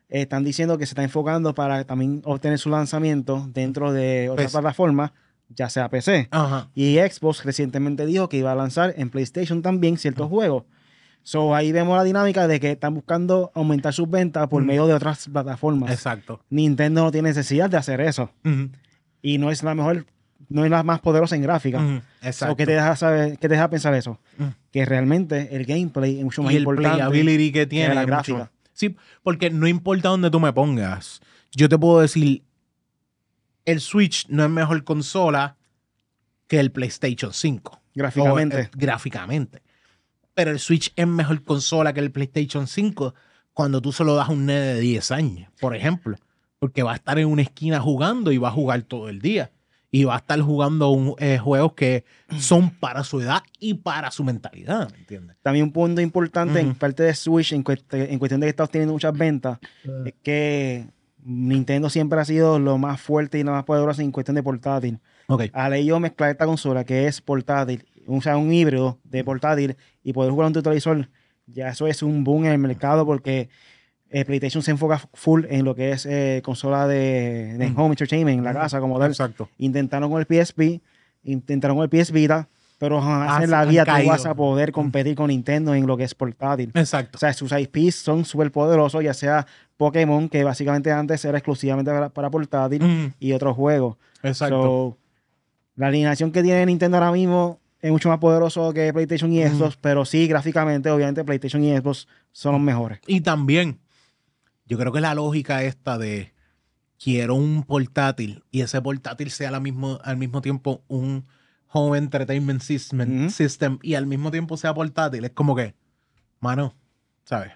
eh, están diciendo que se está enfocando para también obtener su lanzamiento dentro de otras PC. plataformas, ya sea PC. Ajá. Y Xbox recientemente dijo que iba a lanzar en PlayStation también ciertos juegos. So ahí vemos la dinámica de que están buscando aumentar sus ventas por Mm. medio de otras plataformas. Exacto. Nintendo no tiene necesidad de hacer eso. Y no es la mejor, no es la más poderosa en gráfica. Ujú. So, Exacto. ¿qué, te deja saber, ¿Qué te deja pensar eso? Que realmente el gameplay es mucho más y el importante. playability que tiene. la es gráfica. mucho- Sí, porque no importa dónde tú me pongas. Yo te puedo decir, el Switch no es mejor consola que el PlayStation 5. Gráficamente. O, eh, gráficamente. Pero el Switch es mejor consola que el PlayStation 5 cuando tú se lo das a un nene de 10 años, por ejemplo. Porque va a estar en una esquina jugando y va a jugar todo el día. Y va a estar jugando un- eh, juegos que son para su edad y para su mentalidad, ¿me entiendes? También un punto importante en parte de Switch, en, cuest- en cuestión de que está obteniendo muchas ventas, es que Nintendo siempre ha sido lo más fuerte y lo más poderoso en cuestión de portátil. Ok. Al ellos mezclar esta consola que es portátil, o sea, un híbrido de portátil y poder jugar en tu televisor, ya eso es un boom en el mercado porque eh, PlayStation se enfoca full en lo que es eh, consola de, de Mm. home entertainment en la casa como tal. Exacto. Intentaron con el PSP, intentaron con el PS Vita, pero Ah, en la vida tú vas a poder competir con Nintendo en lo que es portátil. Exacto. O sea, sus IPs son súper poderosos, ya sea Pokémon, que básicamente antes era exclusivamente para, para portátil, Mm, y otros juegos. exacto. So, la alineación que tiene Nintendo ahora mismo es mucho más poderoso que PlayStation y. Xbox, pero sí, gráficamente, obviamente, PlayStation y Xbox son los mejores. y también, yo creo que la lógica esta de quiero un portátil y ese portátil sea la mismo, al mismo tiempo un home entertainment system, Ujú. system y al mismo tiempo sea portátil, es como que, mano, ¿sabes?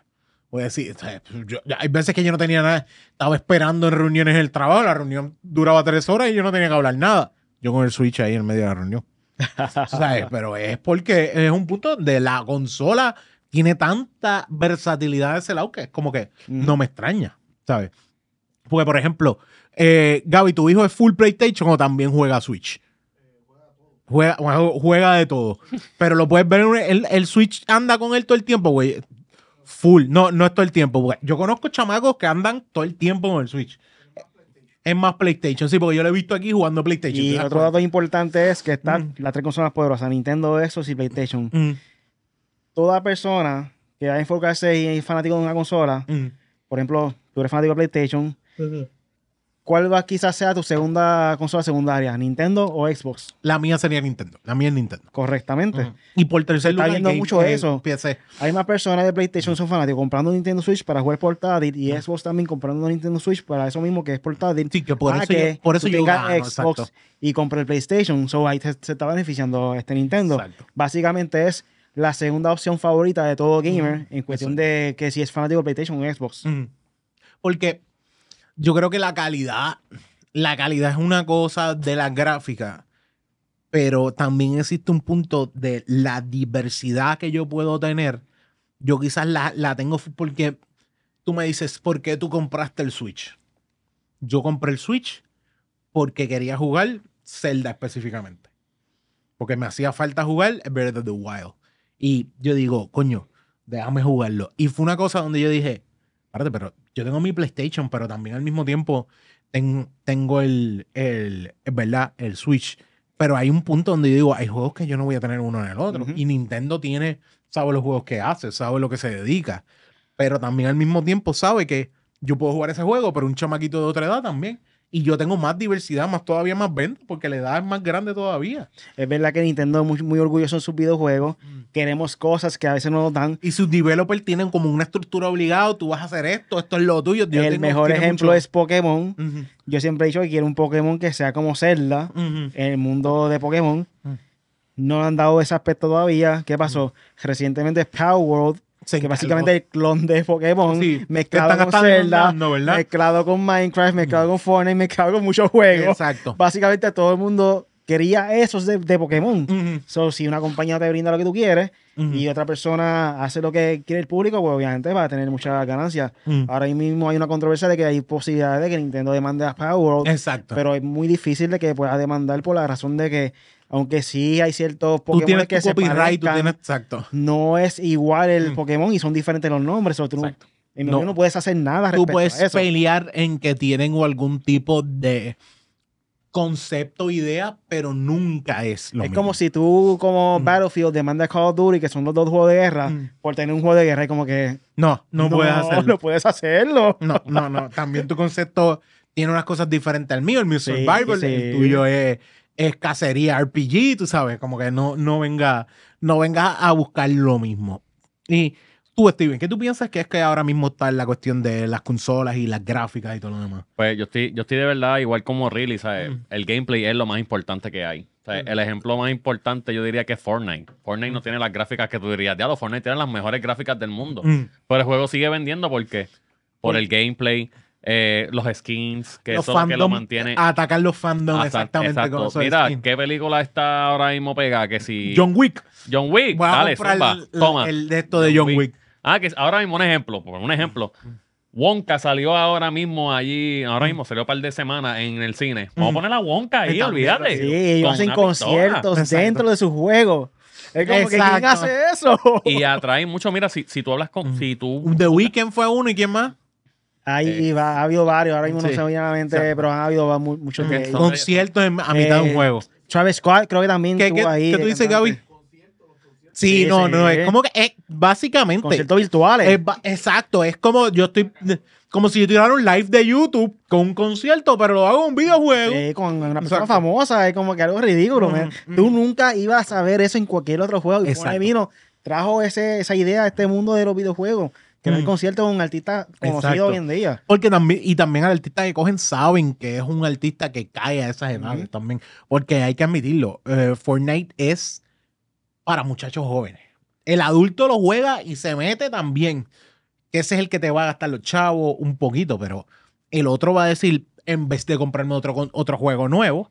Voy a decir. Yo- hay veces que yo no tenía nada, estaba esperando en reuniones en el trabajo, la reunión duraba tres horas y yo no tenía que hablar nada. Yo con el Switch ahí en medio de la reunión. ¿sabes? Pero es porque es un punto de la consola tiene tanta versatilidad de ese lado que es como que no me extraña, ¿sabes? Porque, por ejemplo, eh, Gaby, ¿tu hijo es full PlayStation o también juega Switch? Juega, juega de todo. Pero lo puedes ver, el, el Switch anda con él todo el tiempo, güey. Full, no, no es todo el tiempo. Yo conozco chamacos que andan todo el tiempo con el Switch. Es más PlayStation, sí, porque yo lo he visto aquí jugando PlayStation. Y ¿te das otro dato importante es que están Mm. las tres consolas poderosas, Nintendo, Xbox y PlayStation. Mm, Toda persona que va a enfocarse y es fanático de una consola, mm. por ejemplo, tú eres fanático de PlayStation, ¿cuál va quizás sea tu segunda consola secundaria, Nintendo o Xbox? La mía sería Nintendo. La mía es Nintendo. Correctamente. Y por tercer Está lugar, viendo Game- mucho eso. PC. Hay más personas de PlayStation que son fanáticos comprando Nintendo Switch para jugar portátil y Xbox también comprando Nintendo Switch para eso mismo que es portátil. Sí, que por para eso yo, que por eso tú yo gano, Xbox exacto. y compre el PlayStation. So ahí se, se está beneficiando este Nintendo. Exacto. Básicamente es la segunda opción favorita de todo gamer en cuestión de que si es fanático de PlayStation o Xbox. Porque yo creo que la calidad, la calidad es una cosa de la gráfica, pero también existe un punto de la diversidad que yo puedo tener. Yo quizás la, la tengo porque tú me dices, ¿por qué tú compraste el Switch? Yo compré el Switch porque quería jugar Zelda específicamente. Porque me hacía falta jugar Breath of the Wild. Y yo digo, coño, déjame jugarlo. Y fue una cosa donde yo dije, espérate, pero yo tengo mi PlayStation, pero también al mismo tiempo ten- tengo el, el, verdad, el Switch. Pero hay un punto donde yo digo, hay juegos que yo no voy a tener uno en el otro. Y Nintendo tiene, sabe los juegos que hace, sabe lo que se dedica. Pero también al mismo tiempo sabe que yo puedo jugar ese juego, pero un chamaquito de otra edad también. Y yo tengo más diversidad, más todavía más venta, porque la edad es más grande todavía. Es verdad que Nintendo es muy, muy orgulloso en sus videojuegos. Queremos cosas que a veces no nos dan. Y sus developers tienen como una estructura obligada, tú vas a hacer esto, esto es lo tuyo. Yo el tengo- mejor ejemplo mucho- es Pokémon. Yo siempre he dicho que quiero un Pokémon que sea como Zelda en el mundo de Pokémon. Mm. No han dado ese aspecto todavía. ¿Qué pasó? Recientemente Power World, que básicamente el clon de Pokémon, Sí, mezclado están con Zelda, mezclado con Minecraft, mezclado con Fortnite, mezclado con muchos juegos. Exacto. Básicamente todo el mundo quería esos de, de Pokémon. Ujú, So, si una compañía te brinda lo que tú quieres y otra persona hace lo que quiere el público, pues obviamente va a tener muchas ganancias. ujú. Ahora mismo hay una controversia de que hay posibilidades de que Nintendo demande a Power World, Exacto. pero es muy difícil de que pueda demandar por la razón de que, aunque sí hay ciertos tú Pokémon tienes que tu se copyright, tú tienes. Exacto. no es igual el Mm. Pokémon y son diferentes los nombres. So, tú no, Exacto. No. opinión, no puedes hacer nada Tú puedes a eso. pelear en que tienen algún tipo de concepto o idea, pero nunca es lo es mismo. como si tú, como Mm. Battlefield, demandas Call of Duty, que son los dos juegos de guerra, Mm. por tener un juego de guerra, y como que No, no, puedes hacerlo. No puedes hacerlo. No, no, no. También tu concepto tiene unas cosas diferentes al mío. El mío es Sí, survival, sí. el tuyo es, es cacería RPG, tú sabes, como que no, no venga, no venga a buscar lo mismo. Y tú, Steven, ¿qué tú piensas que es que ahora mismo está en la cuestión de las consolas y las gráficas y todo lo demás? Pues yo estoy, yo estoy de verdad igual como Riley, ¿sabes? Mm. El gameplay es lo más importante que hay. O sea, Mm. El ejemplo más importante yo diría que es Fortnite. Fortnite no tiene las gráficas que tú dirías, diablo, Fortnite tiene las mejores gráficas del mundo. Mm. Pero el juego sigue vendiendo porque por Por- el gameplay, eh, los skins, que Los eso es lo que lo mantiene. Atacar los fandoms exactamente exacto. con esos Mira, skins. ¿qué película está ahora mismo pegada? Que si John Wick. John Wick, Voy a dale, zumba, el, toma. el de esto de John Wick. Ah, que ahora mismo un ejemplo, por un ejemplo. Wonka salió ahora mismo allí, ahora mismo salió un par de semanas en el cine. Vamos a Mm. poner a Wonka ahí, También, olvídate. sí, ellos Con hacen conciertos Exacto. dentro de sus juegos. Es como que ¿quién Exacto. hace eso? Y atrae mucho, mira, si, si tú hablas con, Mm. si tú, The Weeknd fue uno y quién más. Ahí va, ha habido varios, ahora mismo Sí. no se me viene a la mente, Exacto. pero han habido va- mu- muchos de Mm. ellos. Conciertos en- a mitad de un Eh, juego. Travis Scott creo que también ¿Qué, estuvo ahí. qué tú dices, cantante. Gaby? Sí, Sí, no, sí. no, es como que es básicamente. Conciertos virtuales. es exacto, es como yo estoy. Como si yo tirara un live de YouTube con un concierto, pero lo hago en un videojuego. Sí, con una persona Exacto. famosa, es como que algo ridículo. Ujú, man. ujú. Tú nunca ibas a ver eso en cualquier otro juego. Y Exacto. Fortnite vino, trajo ese, esa idea a este mundo de los videojuegos. Que Mm. concierto con un artista conocido Exacto. hoy en día. Porque también, y también al artista que cogen saben que es un artista que cae a esas edades también. Porque hay que admitirlo, eh, Fortnite es para muchachos jóvenes. El adulto lo juega y se mete también. Que ese es el que te va a gastar los chavos un poquito, pero el otro va a decir, en vez de comprarme otro, otro juego nuevo,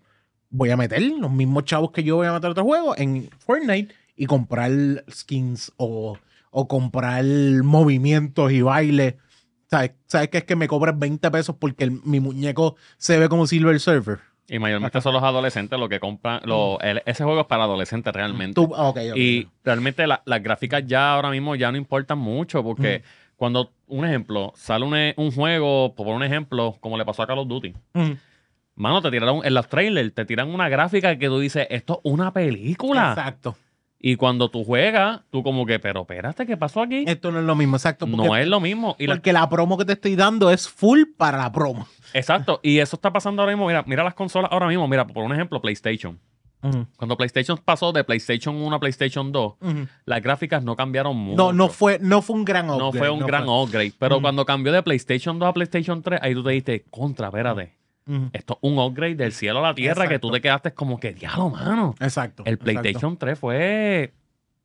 voy a meter los mismos chavos que yo voy a meter otro juego en Fortnite y comprar skins o, o comprar movimientos y bailes. ¿Sabes? ¿Sabes qué es que me cobras 20 pesos porque el- mi muñeco se ve como Silver Surfer? y mayormente son los adolescentes los que compran, lo- el- ese juego es para adolescentes realmente. Tú- ah, ok, ok. Y realmente la- las gráficas ya ahora mismo ya no importan mucho porque cuando, un ejemplo, sale un, un juego, por un ejemplo, como le pasó a Call of Duty, Mm, mano, te tiraron, en los trailers te tiran una gráfica que tú dices, esto es una película. Exacto. Y cuando tú juegas, tú como que, pero espérate, ¿qué pasó aquí? Esto no es lo mismo, exacto. Porque, no es lo mismo. Y porque la promo que te estoy dando es full para la promo. exacto. Y eso está pasando ahora mismo. Mira, mira las consolas ahora mismo. Mira, por un ejemplo, PlayStation. Cuando PlayStation pasó de PlayStation 1 a PlayStation 2, Ujú. las gráficas no cambiaron mucho. No, no fue, no fue un gran No upgrade, fue un gran upgrade. Pero cuando cambió de PlayStation 2 a PlayStation 3, ahí tú te diste contra, espérate. Ujú. Esto es un upgrade del cielo a la tierra que tú Exacto. te quedaste como que, diablo, mano. Exacto. El exacto. PlayStation 3 fue.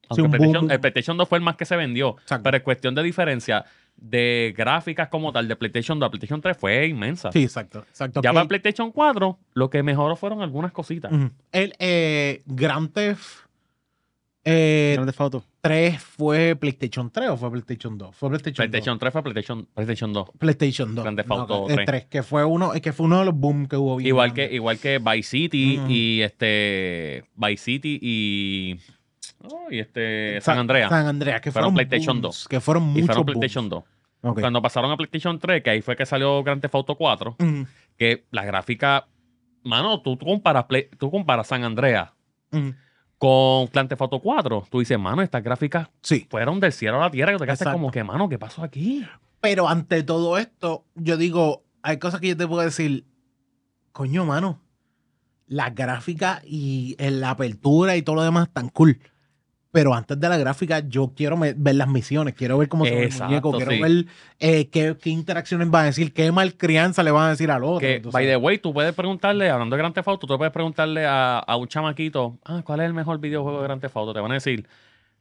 Sí, aunque un PlayStation- boom. el PlayStation 2 fue el más que se vendió. Exacto. Pero en cuestión de diferencia de gráficas como tal, de PlayStation 2 a PlayStation 3 fue inmensa. Sí, exacto. exacto. Ya para el PlayStation 4, lo que mejoró fueron algunas cositas. Ujú. El eh, Grand Theft eh, Grande foto. 3 fue PlayStation 3 o fue PlayStation 2? Fue PlayStation, PlayStation 3 fue PlayStation, PlayStation 2. 2. PlayStation 2. Grand Theft Auto No, el 3. 3, que fue uno, que fue uno de los boom que hubo bien Igual que, igual que Vice City Ujú. y este. Vice City y. oh, y este. Sa- San Andreas. San Andreas, que Fueron fueron, PlayStation booms, Que fueron y muchos fueron booms. PlayStation 2. Ok. Cuando pasaron a PlayStation 3, que ahí fue que salió Grand Theft Auto 4, Ujú, que la gráfica. Mano, tú, tú comparas, Play- tú comparas San Andreas ujú. Con Theft Auto 4. Tú dices, mano, estas gráficas Sí. fueron del cielo a la tierra. Que te quedaste Exacto. como que, mano, ¿qué pasó aquí? Pero ante todo esto, yo digo, hay cosas que yo te puedo decir. coño, mano, la gráfica y la apertura y todo lo demás tan cool. Pero antes de la gráfica, yo quiero ver las misiones, quiero ver cómo se ve el muñeco, quiero sí. ver eh, qué, qué interacciones van a decir, qué malcrianza le van a decir al otro. Que, by the way, tú puedes preguntarle, hablando de Grand Theft Auto, tú puedes preguntarle a, a un chamaquito, ah, ¿cuál es el mejor videojuego de Grand Theft Auto? Te van a decir,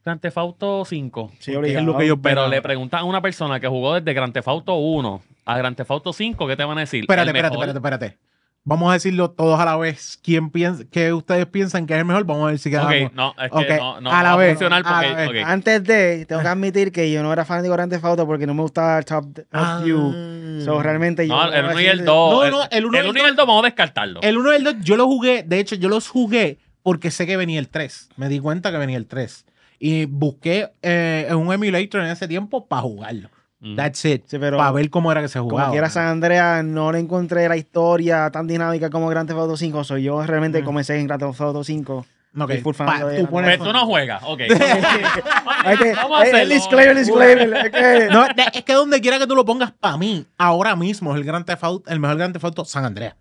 Grand Theft Auto 5. Sí, Porque es obligado. lo que ven Pero le preguntan a una persona que jugó desde Grand Theft Auto 1 a Grand Theft Auto 5, ¿qué te van a decir? Espérate, espérate, espérate, espérate. Vamos a decirlo todos a la vez. ¿Quién piensa, qué ustedes piensan que es el mejor? Vamos a ver si quedamos. Ok, no, es que no, no a la va vez, funcionar a la porque, vez. ok. Antes de, tengo que admitir que yo no era fan de Grand Theft Auto porque no me gustaba el Top, top Ah. View. So, realmente yo. No, el 1 y el recién- 2. No, el, no, el uno y el el 1 y el 2 vamos a descartarlo. El 1 y el 2 yo lo jugué, de hecho yo los jugué porque sé que venía el 3. Me di cuenta que venía el 3. Y busqué eh, un emulator en ese tiempo para jugarlo. That's it. Sí, para ver cómo era que se jugaba. como quiera San Andreas, no le encontré la historia tan dinámica como Grand Theft Auto 5. So, yo realmente Mm. comencé en Grand Theft Auto 5. Ok, soy full fan pa- de- tú pones- Pero tú no juegas, ok. Vamos a eh, el hacerlo. disclaimer, el disclaimer. es que- No, de- es que donde quiera que tú lo pongas, para mí, ahora mismo es el, Grand Theft Auto- el mejor Grand Theft Auto San Andreas.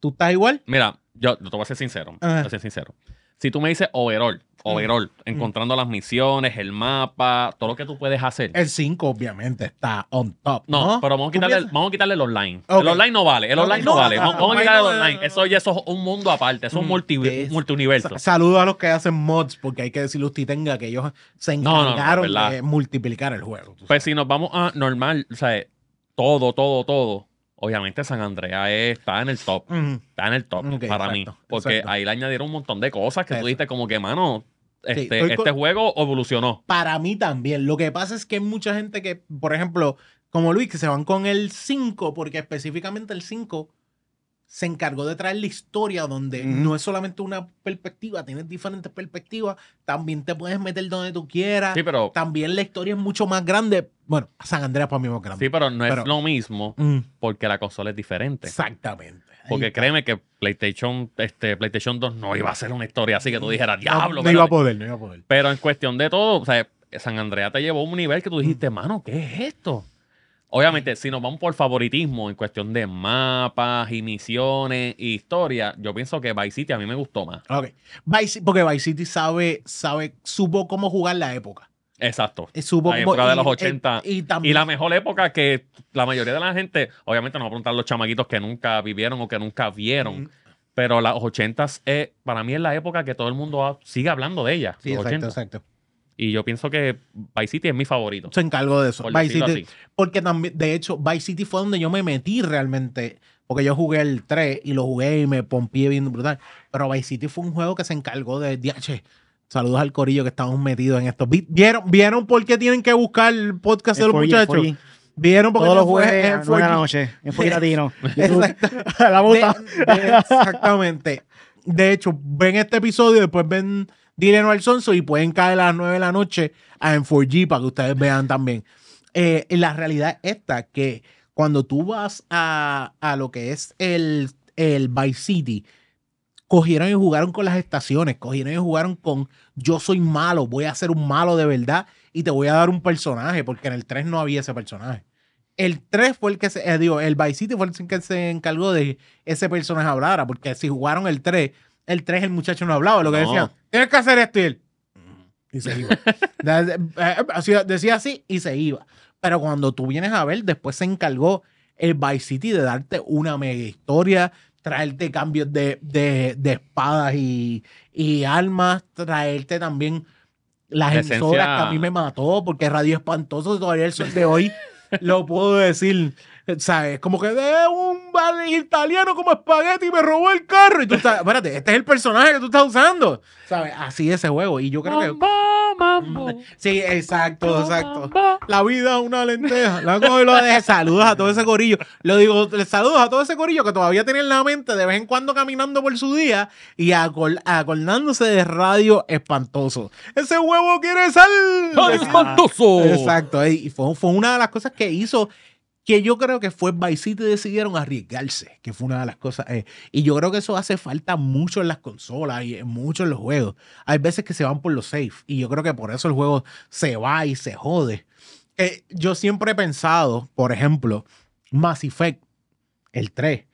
¿Tú estás igual? Mira, yo te voy a ser sincero. Te voy a ser sincero. Si tú me dices overall, overall, encontrando las misiones, el mapa, todo lo que tú puedes hacer. El 5 obviamente está on top. No, No, pero vamos a, ¿Tú quitarle, piensas? vamos a quitarle el online. El online no vale. El online no, no, vale. no, Vamos, a quitarle el online. Eso ya es un mundo aparte. Eso es Mm, un multi, de- multiuniverso. Sa- Saludos a los que hacen mods, porque hay que decirle usted tenga que ellos se encargaron de multiplicar el juego. Pues si nos vamos a normal, o sea, todo, todo, todo. Obviamente San Andrea está en el top. Está en el top para mí. Porque exacto. ahí le añadieron un montón de cosas que Eso. tú dijiste como que, mano, este, este juego evolucionó. Para mí también. Lo que pasa es que hay mucha gente que, por ejemplo, como Luis, que se van con el 5, porque específicamente el 5 se encargó de traer la historia donde no es solamente una perspectiva, tienes diferentes perspectivas, también te puedes meter donde tú quieras. Sí, pero, También la historia es mucho más grande. Bueno, San Andreas para mí es más grande. sí, pero no Pero- es lo mismo Mm, porque la consola es diferente. exactamente. Porque créeme que PlayStation, este, PlayStation 2 no iba a ser una historia así que tú dijeras, No, diablo. no iba a espérate". poder, no iba a poder. Pero en cuestión de todo, o sea, San Andrea te llevó a un nivel que tú dijiste, mano, ¿qué es esto? Obviamente, si nos vamos por favoritismo en cuestión de mapas y misiones y historia, yo pienso que Vice City a mí me gustó más. Ok. Vice, porque Vice City sabe, sabe, supo cómo jugar la época. Exacto. Eh, Supo La época de y- los eh, 80. Y, Y también. la mejor época que la mayoría de la gente, obviamente nos va a preguntar los chamaquitos que nunca vivieron o que nunca vieron, Mm. pero las 80s, eh, para mí es la época que todo el mundo ha- sigue hablando de ella. Sí, los exacto, 80. exacto. Y yo pienso que Vice City es mi favorito. Se encargó de eso. Por Vice City, así. porque también, de hecho, Vice City fue donde yo me metí realmente. Porque yo jugué el 3 y lo jugué y me pompié bien brutal. Pero Vice City fue un juego que se encargó de. DH, saludos al corillo que estamos metidos en esto. Vi- ¿Vieron, ¿Vieron por qué tienen que buscar el podcast de los 4G, muchachos? 4G. ¿Vieron por qué Todos los jueves el a las nueve de la 4G? noche. En Fuji Latino. Exacto. la bota. De- de- exactamente. De hecho, ven este episodio, después ven Dileno al Sonso y pueden caer a las 9 de la noche a en 4G para que ustedes vean también. Eh, la realidad es esta, que cuando tú vas a, a lo que es el, el Vice City, cogieron y jugaron con las estaciones, cogieron y jugaron con yo soy malo, voy a ser un malo de verdad y te voy a dar un personaje, porque en el 3 no había ese personaje. El 3 fue el que se, eh, digo, el Vice City fue el que se encargó de ese personaje hablara, porque si jugaron el 3, el 3 el muchacho no hablaba, lo que No. decía, tienes que hacer esto y él. Y se iba. Eh, así- decía así y se iba. Pero cuando tú vienes a ver, después se encargó el Vice City de darte una mega historia, traerte cambios de, de, de espadas y, y armas, traerte también las La emisoras esencia- que a mí me mató, porque Radio Espantoso todavía el sol de hoy lo puedo decir. ¿Sabes? Como que de un italiano como espagueti y me robó el carro. Y tú estás, espérate, este es el personaje que tú estás usando. ¿Sabes? Así es ese juego. Y yo creo que. Mambo, Sí, exacto, exacto. mambo. La vida es una lenteja. La cojo y lo dejo. Saludos a todo ese corillo. Lo digo, saludos a todo ese corillo que todavía tiene en la mente de vez en cuando caminando por su día y acor- acordándose de Radio Espantoso. Ese huevo quiere sal. ¡Ay, espantoso! Exacto. Y fue, fue una de las cosas que hizo que yo creo que fue Vice City decidieron arriesgarse, que fue una de las cosas. eh, y yo creo que eso hace falta mucho en las consolas y mucho en los juegos. Hay veces que se van por los safe y yo creo que por eso el juego se va y se jode. Eh, yo siempre he pensado, por ejemplo, Mass Effect, el 3.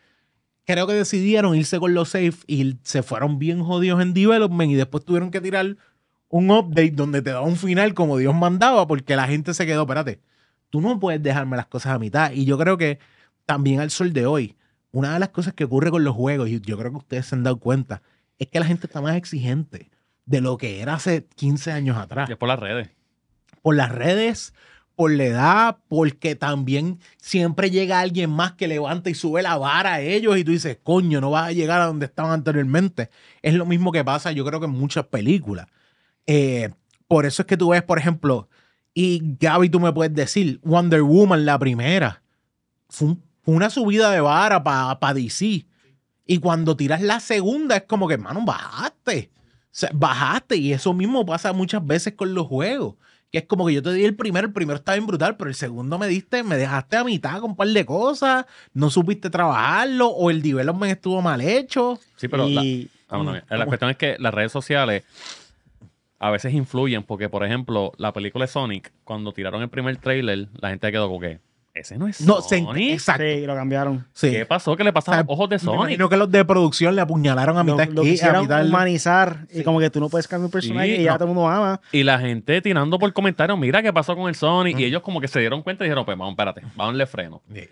creo que decidieron irse con los safe y se fueron bien jodidos en development y después tuvieron que tirar un update donde te da un final como Dios mandaba porque la gente se quedó, espérate, tú no puedes dejarme las cosas a mitad. Y yo creo que también al sol de hoy, una de las cosas que ocurre con los juegos, y yo creo que ustedes se han dado cuenta, es que la gente está más exigente de lo que era hace 15 años atrás. Y es por las redes. Por las redes, por la edad, porque también siempre llega alguien más que levanta y sube la vara a ellos y tú dices, coño, no vas a llegar a donde estaban anteriormente. Es lo mismo que pasa, yo creo que en muchas películas. Eh, por eso es que tú ves, por ejemplo, y Gaby, tú me puedes decir, Wonder Woman, la primera, fue, un- fue una subida de vara para DC. Y cuando tiras la segunda, es como que, hermano, bajaste. O sea, bajaste. Y eso mismo pasa muchas veces con los juegos. Que es como que yo te di el primero, el primero estaba bien brutal, pero el segundo me diste, me dejaste a mitad con un par de cosas, no supiste trabajarlo, o el development estuvo mal hecho. Sí, pero la, y ah, la cuestión es que las redes sociales a veces influyen porque, por ejemplo, la película de Sonic, cuando tiraron el primer trailer, la gente quedó como que, ese no es No, se- Sonic. exacto. sí, lo cambiaron. Sí. ¿Qué pasó? ¿Qué le pasó O sea, a los ojos de Me Sonic? imagino que los de producción le apuñalaron a Lo, mitad lo esqui- a quisieron mitad humanizar Sí. y como que tú no puedes cambiar un personaje Sí, y ya no. todo el mundo ama. Y la gente tirando por comentarios, mira qué pasó con el Sonic. Y ellos como que se dieron cuenta y dijeron, pues vamos, espérate, vamos a darle freno. Sí.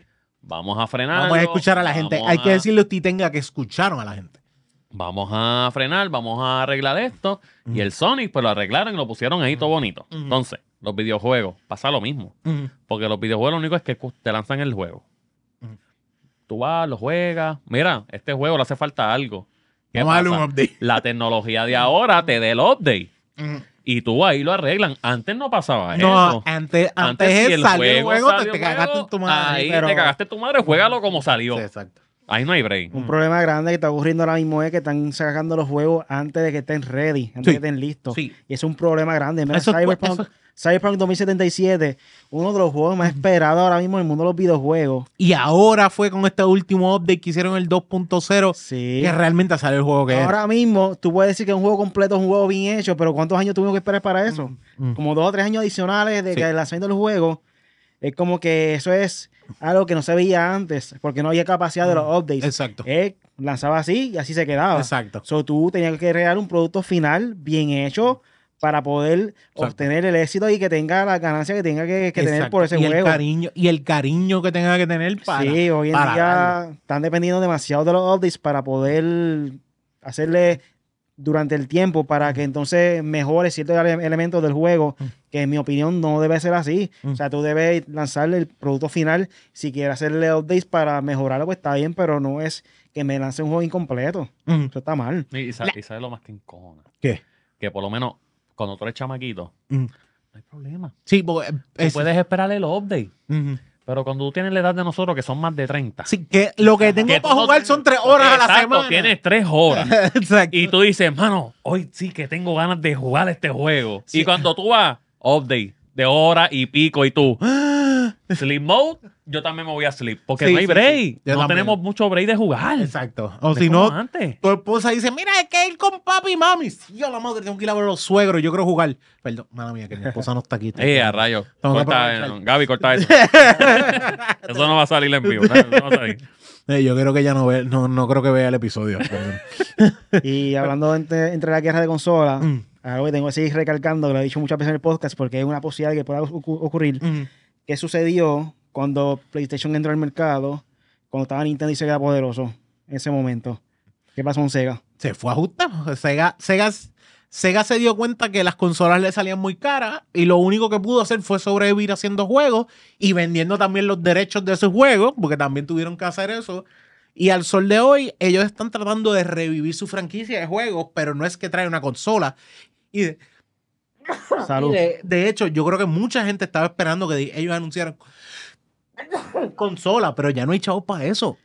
Vamos a frenar. Vamos a escuchar a la gente. Hay que decirle a usted tenga que escucharon a la gente. Vamos a frenar, vamos a arreglar esto. Y el Sonic, pues lo arreglaron y lo pusieron ahí todo bonito. Entonces, los videojuegos, pasa lo mismo. Porque los videojuegos lo único es que te lanzan el juego. Tú vas, lo juegas. Mira, este juego le hace falta algo. ¿Qué Vamos a darle un update. La tecnología de ahora te da el update. Y tú ahí lo arreglan. Antes no pasaba No, eso. antes, antes, Antes, si el salió el juego, juego, te, cagaste juego, en tu madre. Ahí pero- te cagaste en tu madre, juégalo como salió. Sí, exacto. Ahí no hay break. Un Mm. problema grande que está ocurriendo ahora mismo es que están sacando los juegos antes de que estén ready, antes Sí. de que estén listos. Sí. Y es un problema grande. Mira, Eso- Cyberpunk, eso- Cyberpunk 2077, uno de los juegos más esperados ahora mismo en el mundo de los videojuegos. Y ahora fue con este último update que hicieron el 2.0 Sí. que realmente salió el juego que era. Ahora mismo, tú puedes decir que un juego completo es un juego bien hecho, pero ¿cuántos años tuvimos que esperar para eso? Mm. Como dos o tres años adicionales de Sí. que el lanzamiento del juego. Es como que eso es algo que no se veía antes, porque no había capacidad de los updates. Exacto. Él lanzaba así y así se quedaba. Exacto. So, tú tenías que crear un producto final bien hecho para poder obtener el éxito y que tenga la ganancia que tenga que, que tener por ese y El juego. cariño, y el cariño que tenga que tener para. sí, hoy en día darle. están dependiendo demasiado de los updates para poder hacerle durante el tiempo para que entonces mejore ciertos ele- elementos del juego, Mm. que en mi opinión no debe ser así. Mm. O sea, tú debes lanzarle el producto final. Si quieres hacerle updates para mejorarlo, pues está bien, pero no es que me lance un juego incompleto. Mm. Eso está mal. Y, y sa- y sabes lo más que encojona. ¿Qué? Que por lo menos cuando tú eres chamaquito, no hay problema. Sí, porque. Tú es- puedes esperar el update. Pero cuando tú tienes la edad de nosotros, que son más de 30. Sí, que lo que tengo que para no- jugar son tres horas a la Exacto, semana. Tienes tres horas. Exacto. y tú dices, mano, hoy sí que tengo ganas de jugar este juego. Sí. Y cuando tú vas, update de hora y pico, y tú, sleep mode, yo también me voy a sleep. Porque Sí, no hay sí, break. sí. No también. tenemos mucho break de jugar. Exacto. O si no, antes. tu esposa dice, mira, es que ir con papi y mami. Sí, yo la madre tengo que ir a ver a los suegros, yo quiero jugar. Perdón, mala mía, que mi esposa no está aquí. Eh, a rayo. Corta, eh, Gaby, corta eso. eso no va a salir en vivo. ¿sabes? Eso no va a salir. Eh, yo creo que ella no ve, no, no creo que vea el episodio. Y hablando entre, entre la guerra de consolas, Mm, algo que tengo que seguir recalcando, que lo he dicho muchas veces en el podcast, porque es una posibilidad que pueda ocu- ocurrir. mm. ¿Qué sucedió cuando PlayStation entró al mercado, cuando estaba Nintendo y Sega poderoso en ese momento? ¿Qué pasó con Sega? Se fue a ajustar. Sega, Sega, Sega se dio cuenta que las consolas le salían muy caras y lo único que pudo hacer fue sobrevivir haciendo juegos y vendiendo también los derechos de esos juegos, porque también tuvieron que hacer eso. Y al sol de hoy, ellos están tratando de revivir su franquicia de juegos, pero no es que trae una consola. Y Salud. de, de hecho, yo creo que mucha gente estaba esperando que ellos anunciaran consola, pero ya no hay chavos para eso.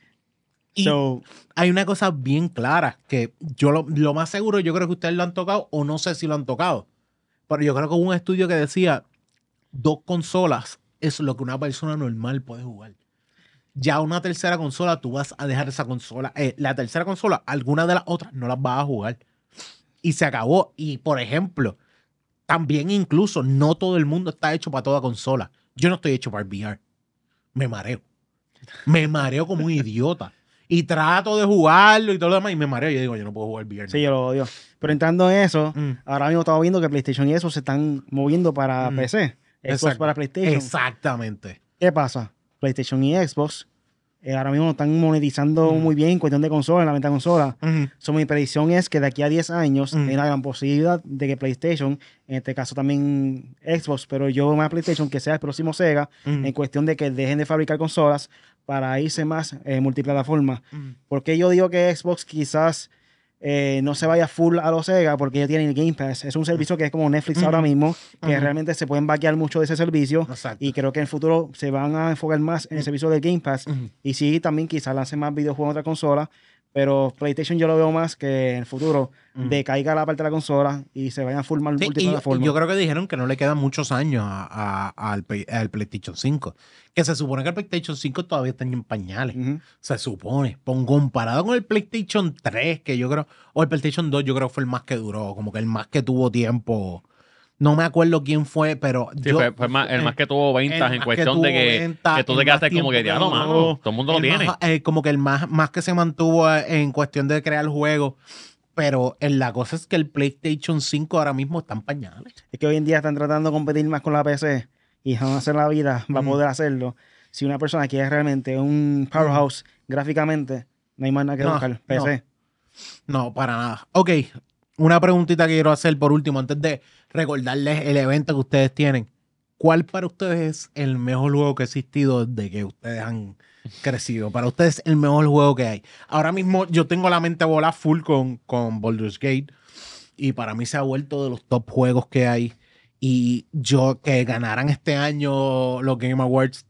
Y So, hay una cosa bien clara, que yo lo, lo más seguro, yo creo que ustedes lo han tocado o no sé si lo han tocado. Pero yo creo que hubo un estudio que decía, dos consolas es lo que una persona normal puede jugar. Ya una tercera consola, tú vas a dejar esa consola, eh, la tercera consola, alguna de las otras no las vas a jugar. Y se acabó. Y por ejemplo, también incluso no todo el mundo está hecho para toda consola. Yo no estoy hecho para el VR. Me mareo. Me mareo como un idiota. y trato de jugarlo y todo lo demás y me mareo y yo digo, yo no puedo jugar VR. Sí, yo lo odio. Pero entrando en eso, Mm. ahora mismo estamos viendo que PlayStation y eso se están moviendo para Mm. PC. Xbox Exacto. para PlayStation. Exactamente. ¿Qué pasa? PlayStation y Xbox eh, ahora mismo están monetizando muy bien en cuestión de consola, en la venta de consola. Ujú. So, mi predicción es que de aquí a 10 años hay una gran posibilidad de que PlayStation, en este caso también Xbox, pero yo más PlayStation, que sea el próximo Sega, en cuestión de que dejen de fabricar consolas para irse más eh, multiplataforma. Porque yo digo que Xbox quizás eh, no se vaya full a los Sega porque ellos tienen el Game Pass. Es un servicio que es como Netflix ahora mismo, que realmente se pueden vaquear mucho de ese servicio. Exacto. Y creo que en el futuro se van a enfocar más en el servicio del Game Pass. Y sí, también quizás lancen más videojuegos en otra consola. Pero PlayStation yo lo veo más que en el futuro Ujú. decaiga la parte de la consola y se vayan full mal Sí, multiplataforma. yo creo que dijeron que no le quedan muchos años a- a- al, Play- al PlayStation 5. Que se supone que el PlayStation 5 todavía está en pañales. Se supone. Pon- comparado con el PlayStation 3, que yo creo, o el PlayStation 2, yo creo que fue el más que duró, como que el más que tuvo tiempo. No me acuerdo quién fue, pero Sí, yo- fue, fue más- el más que tuvo ventas en que cuestión de que, ventas, que tú te quedaste como que, diablo, duró, mano, todo el mundo lo tiene. más- eh, como que el más, más que se mantuvo eh, en cuestión de crear juegos. Pero eh, la cosa es que el PlayStation 5 ahora mismo está en pañales. Es que hoy en día están tratando de competir más con la PC y jamás en la vida va a Mm. poder hacerlo. Si una persona quiere realmente un powerhouse gráficamente, no hay más nada que No, buscar. PC. No, para nada. Ok, una preguntita que quiero hacer por último, antes de recordarles el evento que ustedes tienen. ¿Cuál para ustedes es el mejor juego que ha existido desde que ustedes han crecido? Para ustedes el mejor juego que hay. Ahora mismo yo tengo la mente bola full con, con Baldur's Gate y para mí se ha vuelto de los top juegos que hay. Y yo que ganaran este año los Game Awards,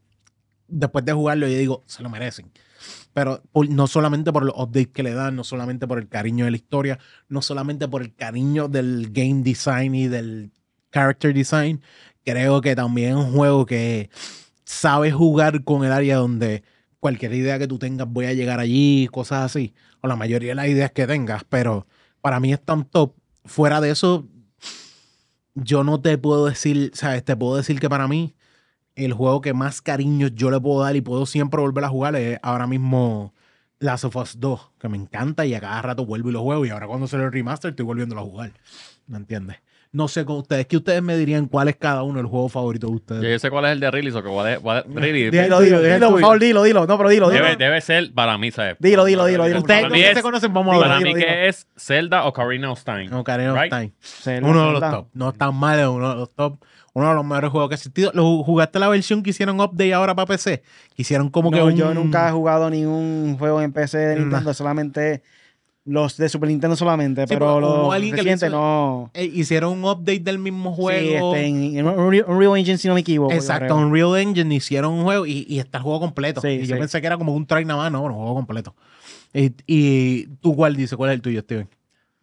después de jugarlo, yo digo, se lo merecen. Pero por- no solamente por los updates que le dan, no solamente por el cariño de la historia, no solamente por el cariño del game design y del character design, creo que también es un juego que sabe jugar con el área donde cualquier idea que tú tengas voy a llegar allí, cosas así, o la mayoría de las ideas que tengas, pero para mí es tan top. Fuera de eso, yo no te puedo decir, ¿sabes? Te puedo decir que para mí el juego que más cariño yo le puedo dar y puedo siempre volver a jugar es ahora mismo Last of Us 2, que me encanta y a cada rato vuelvo y lo juego y ahora cuando se lo remaster estoy volviéndolo a jugar. ¿Me entiendes? No sé con ustedes, ¿qué ustedes me dirían cuál es cada uno el juego favorito de ustedes? Yo, yo sé cuál es el de Release, o que voy a- really, Dilo, dilo, Dilo, dilo, por favor, dilo, dilo. No, pero dilo, dilo. debe, debe ser para mí, ¿sabes? Dilo, dilo, dilo, dilo. Ustedes Para no mí se es- conocen, vamos a Dilo, Para mí dilo. que es Zelda o Ocarina of Time. Ocarina of Right? Time. Zelda, Uno de los Zelda. top. No tan mal, es uno de los top. Uno de los mejores juegos que ha existido. ¿Lo jugaste la versión que hicieron update ahora para PC? Que hicieron como que un- yo nunca he jugado ningún juego en PC de Nah. Nintendo, solamente los de Super Nintendo solamente, Sí, pero los recientes hizo- no. Eh, hicieron un update del mismo Sí, juego. este, en, en Unreal, Unreal Engine, si no me equivoco. Exacto, creo. Unreal Engine hicieron un juego y, y está el juego completo. Sí, y yo sí. pensé que era como un try nada más, no, un juego completo. Y, y tú cuál dices, cuál es el tuyo, Steven.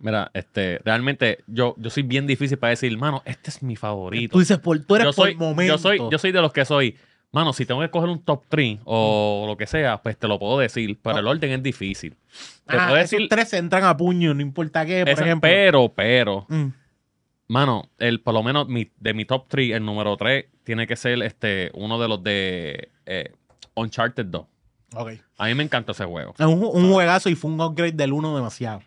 Mira, este, realmente yo, yo soy bien difícil para decir, mano, este es mi favorito. Tú dices, por, tú eres yo soy, por momento. yo soy, yo soy de los que soy, mano, si tengo que coger un top 3 o lo que sea, pues te lo puedo decir, pero el orden es difícil. Te Ah, puedo esos decir, tres entran a puño, no importa qué, por ese- ejemplo. pero, pero, Mm, mano, el, por lo menos mi- de mi top 3, el número 3 tiene que ser este, uno de los de eh, Uncharted 2. ok. A mí me encanta ese juego. Es un, un juegazo y fue un upgrade del uno demasiado.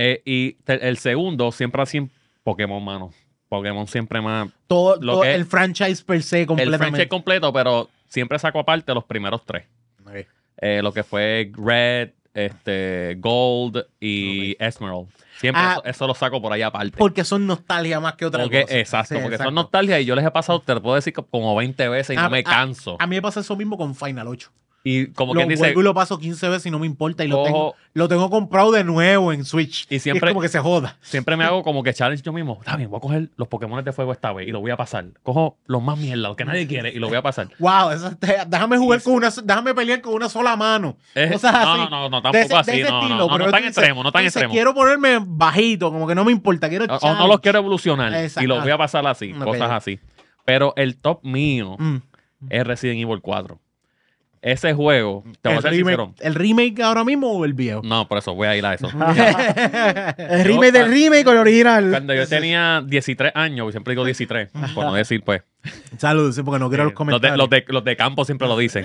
Eh, y te- el segundo siempre así Pokémon, mano. Pokémon siempre más. Todo, Lo todo que- el franchise per se El completamente. franchise completo, pero siempre saco aparte los primeros tres. Ok. Eh, lo que fue Red, este, Gold y Emerald. Siempre Ah. eso, eso lo saco por ahí aparte. Porque son nostalgia más que otra Porque- cosa. exacto, Sí, porque exacto. son nostalgia y yo les he pasado, te lo puedo decir, como 20 veces y Ah, no me ah, canso. A mí me pasa eso mismo con Final 8. Y como lo quien dice, vuelvo y lo paso 15 veces y no me importa. Y lo tengo, lo tengo comprado de nuevo en Switch. Y siempre- es como que se joda. siempre me hago como que challenge yo mismo. Está bien, voy a coger los Pokémon de fuego esta vez y lo voy a pasar. Cojo los más mierda, los que nadie quiere y lo voy a pasar. Wow, eso déjame jugar con una, déjame pelear con una sola mano. Es- Cosas así. no, no, no, tampoco ese- así. No, estilo, no, no, pero tan dices- extremo, no tan dices, extremo. Quiero ponerme bajito, como que no me importa. Quiero O, o no los quiero evolucionar Exacto. y los voy a pasar así, cosas así. Pero el top mío Mm. es Resident Evil 4. Ese juego, te voy a el, ser remake, sincero. ¿El remake ahora mismo o el viejo? No, por eso voy a ir a eso. El remake del remake con el original. Cuando yo tenía 13 años, siempre digo 13, por no decir, pues. Saludos, sí, porque no quiero eh, los los, de, comentarios. los, de, los de campo siempre lo dicen.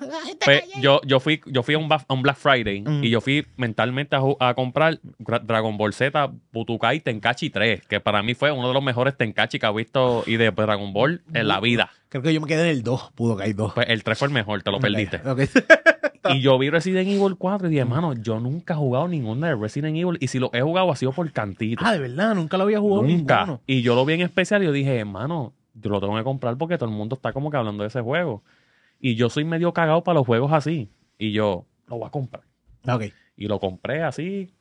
Pues, yo, yo fui, yo fui a un, ba- a un Black Friday Mm. y yo fui mentalmente a, comprar Dragon Ball Z, Butukai Tenkachi 3, que para mí fue uno de los mejores Tenkachi que ha visto y de Dragon Ball en la vida. Creo que yo me quedé en el 2, pudo caer 2. Pues el 3 fue el mejor, te lo perdiste. Y yo vi Resident Evil 4 y dije, hermano, yo nunca he jugado ninguna de Resident Evil. Y si lo he jugado ha sido por cantito. ah, de verdad, nunca lo había jugado nunca. ninguno. Y yo lo vi en especial y yo dije, hermano, yo lo tengo que comprar porque todo el mundo está como que hablando de ese juego. Y yo soy medio cagado para los juegos así. Y yo lo voy a comprar. Ok. Y lo compré así.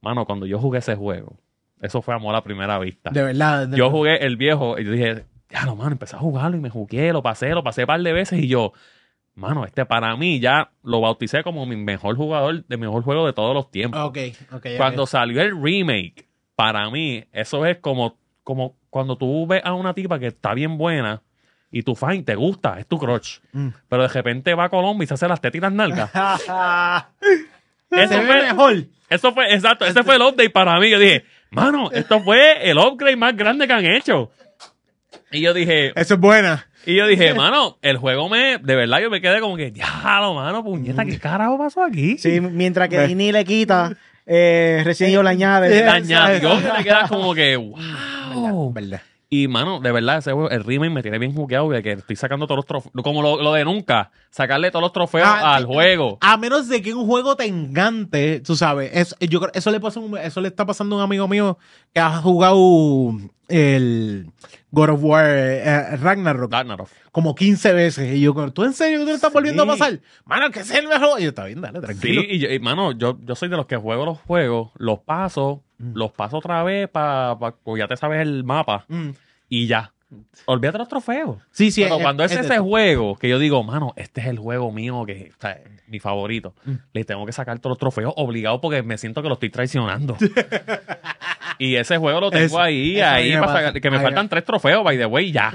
Mano, cuando yo jugué ese juego, eso fue amor a primera vista. De verdad. de- Yo jugué el viejo y yo dije, ya lo mano, empecé a jugarlo y me jugué, lo pasé, lo pasé un par de veces y yo, mano, este para mí ya lo bauticé como mi mejor jugador de mejor juego de todos los tiempos. Ok, ok. ok. Cuando salió el remake, para mí, eso es como, como cuando tú ves a una tipa que está bien buena y tu fan te gusta, es tu crush. Mm. Pero de repente va a Colombia y se hace las las nalgas. Eso fue, mejor. eso fue, exacto, ese fue el update para mí. Yo dije, mano, esto fue el upgrade más grande que han hecho. Y yo dije, Eso es buena. y yo dije, mano, el juego me, de verdad, yo me quedé como que, diablo, mano, puñeta, ¿qué carajo pasó aquí? Sí, mientras que Ve. Disney le quita, eh, Resident Evil le añade. La añadió, te quedas como que, wow. Verdad. Y, mano, de verdad, ese juego, el remake me tiene bien jugueado de que estoy sacando todos los trofeos. Como lo, lo de nunca, sacarle todos los trofeos Ah, al sí. juego. A menos de que un juego te encante, tú sabes, es- yo creo, eso le pasa, un- eso le está pasando a un amigo mío que ha jugado el God of War eh, Ragnarok Ragnarok. como 15 veces. Y yo, ¿tú en serio que tú le estás volviendo a Sí. pasar? Mano, que es el mejor. Y yo, está bien, dale, Sí, tranquilo. y, yo- y, mano, yo, yo soy de los que juego los juegos, los paso, Mm. los paso otra vez para, pues ya te sabes el mapa Mm. y ya. Olvídate los trofeos. Sí, sí. Pero es- cuando es, ese juego que yo digo, mano, este es el juego mío que o sea, mi favorito, Mm. le tengo que sacar todos los trofeos obligado porque me siento que lo estoy traicionando. y ese juego lo tengo Eso- ahí, eso ahí me para pasa. sacar- que me Ay, faltan tres trofeos, by the way, ya.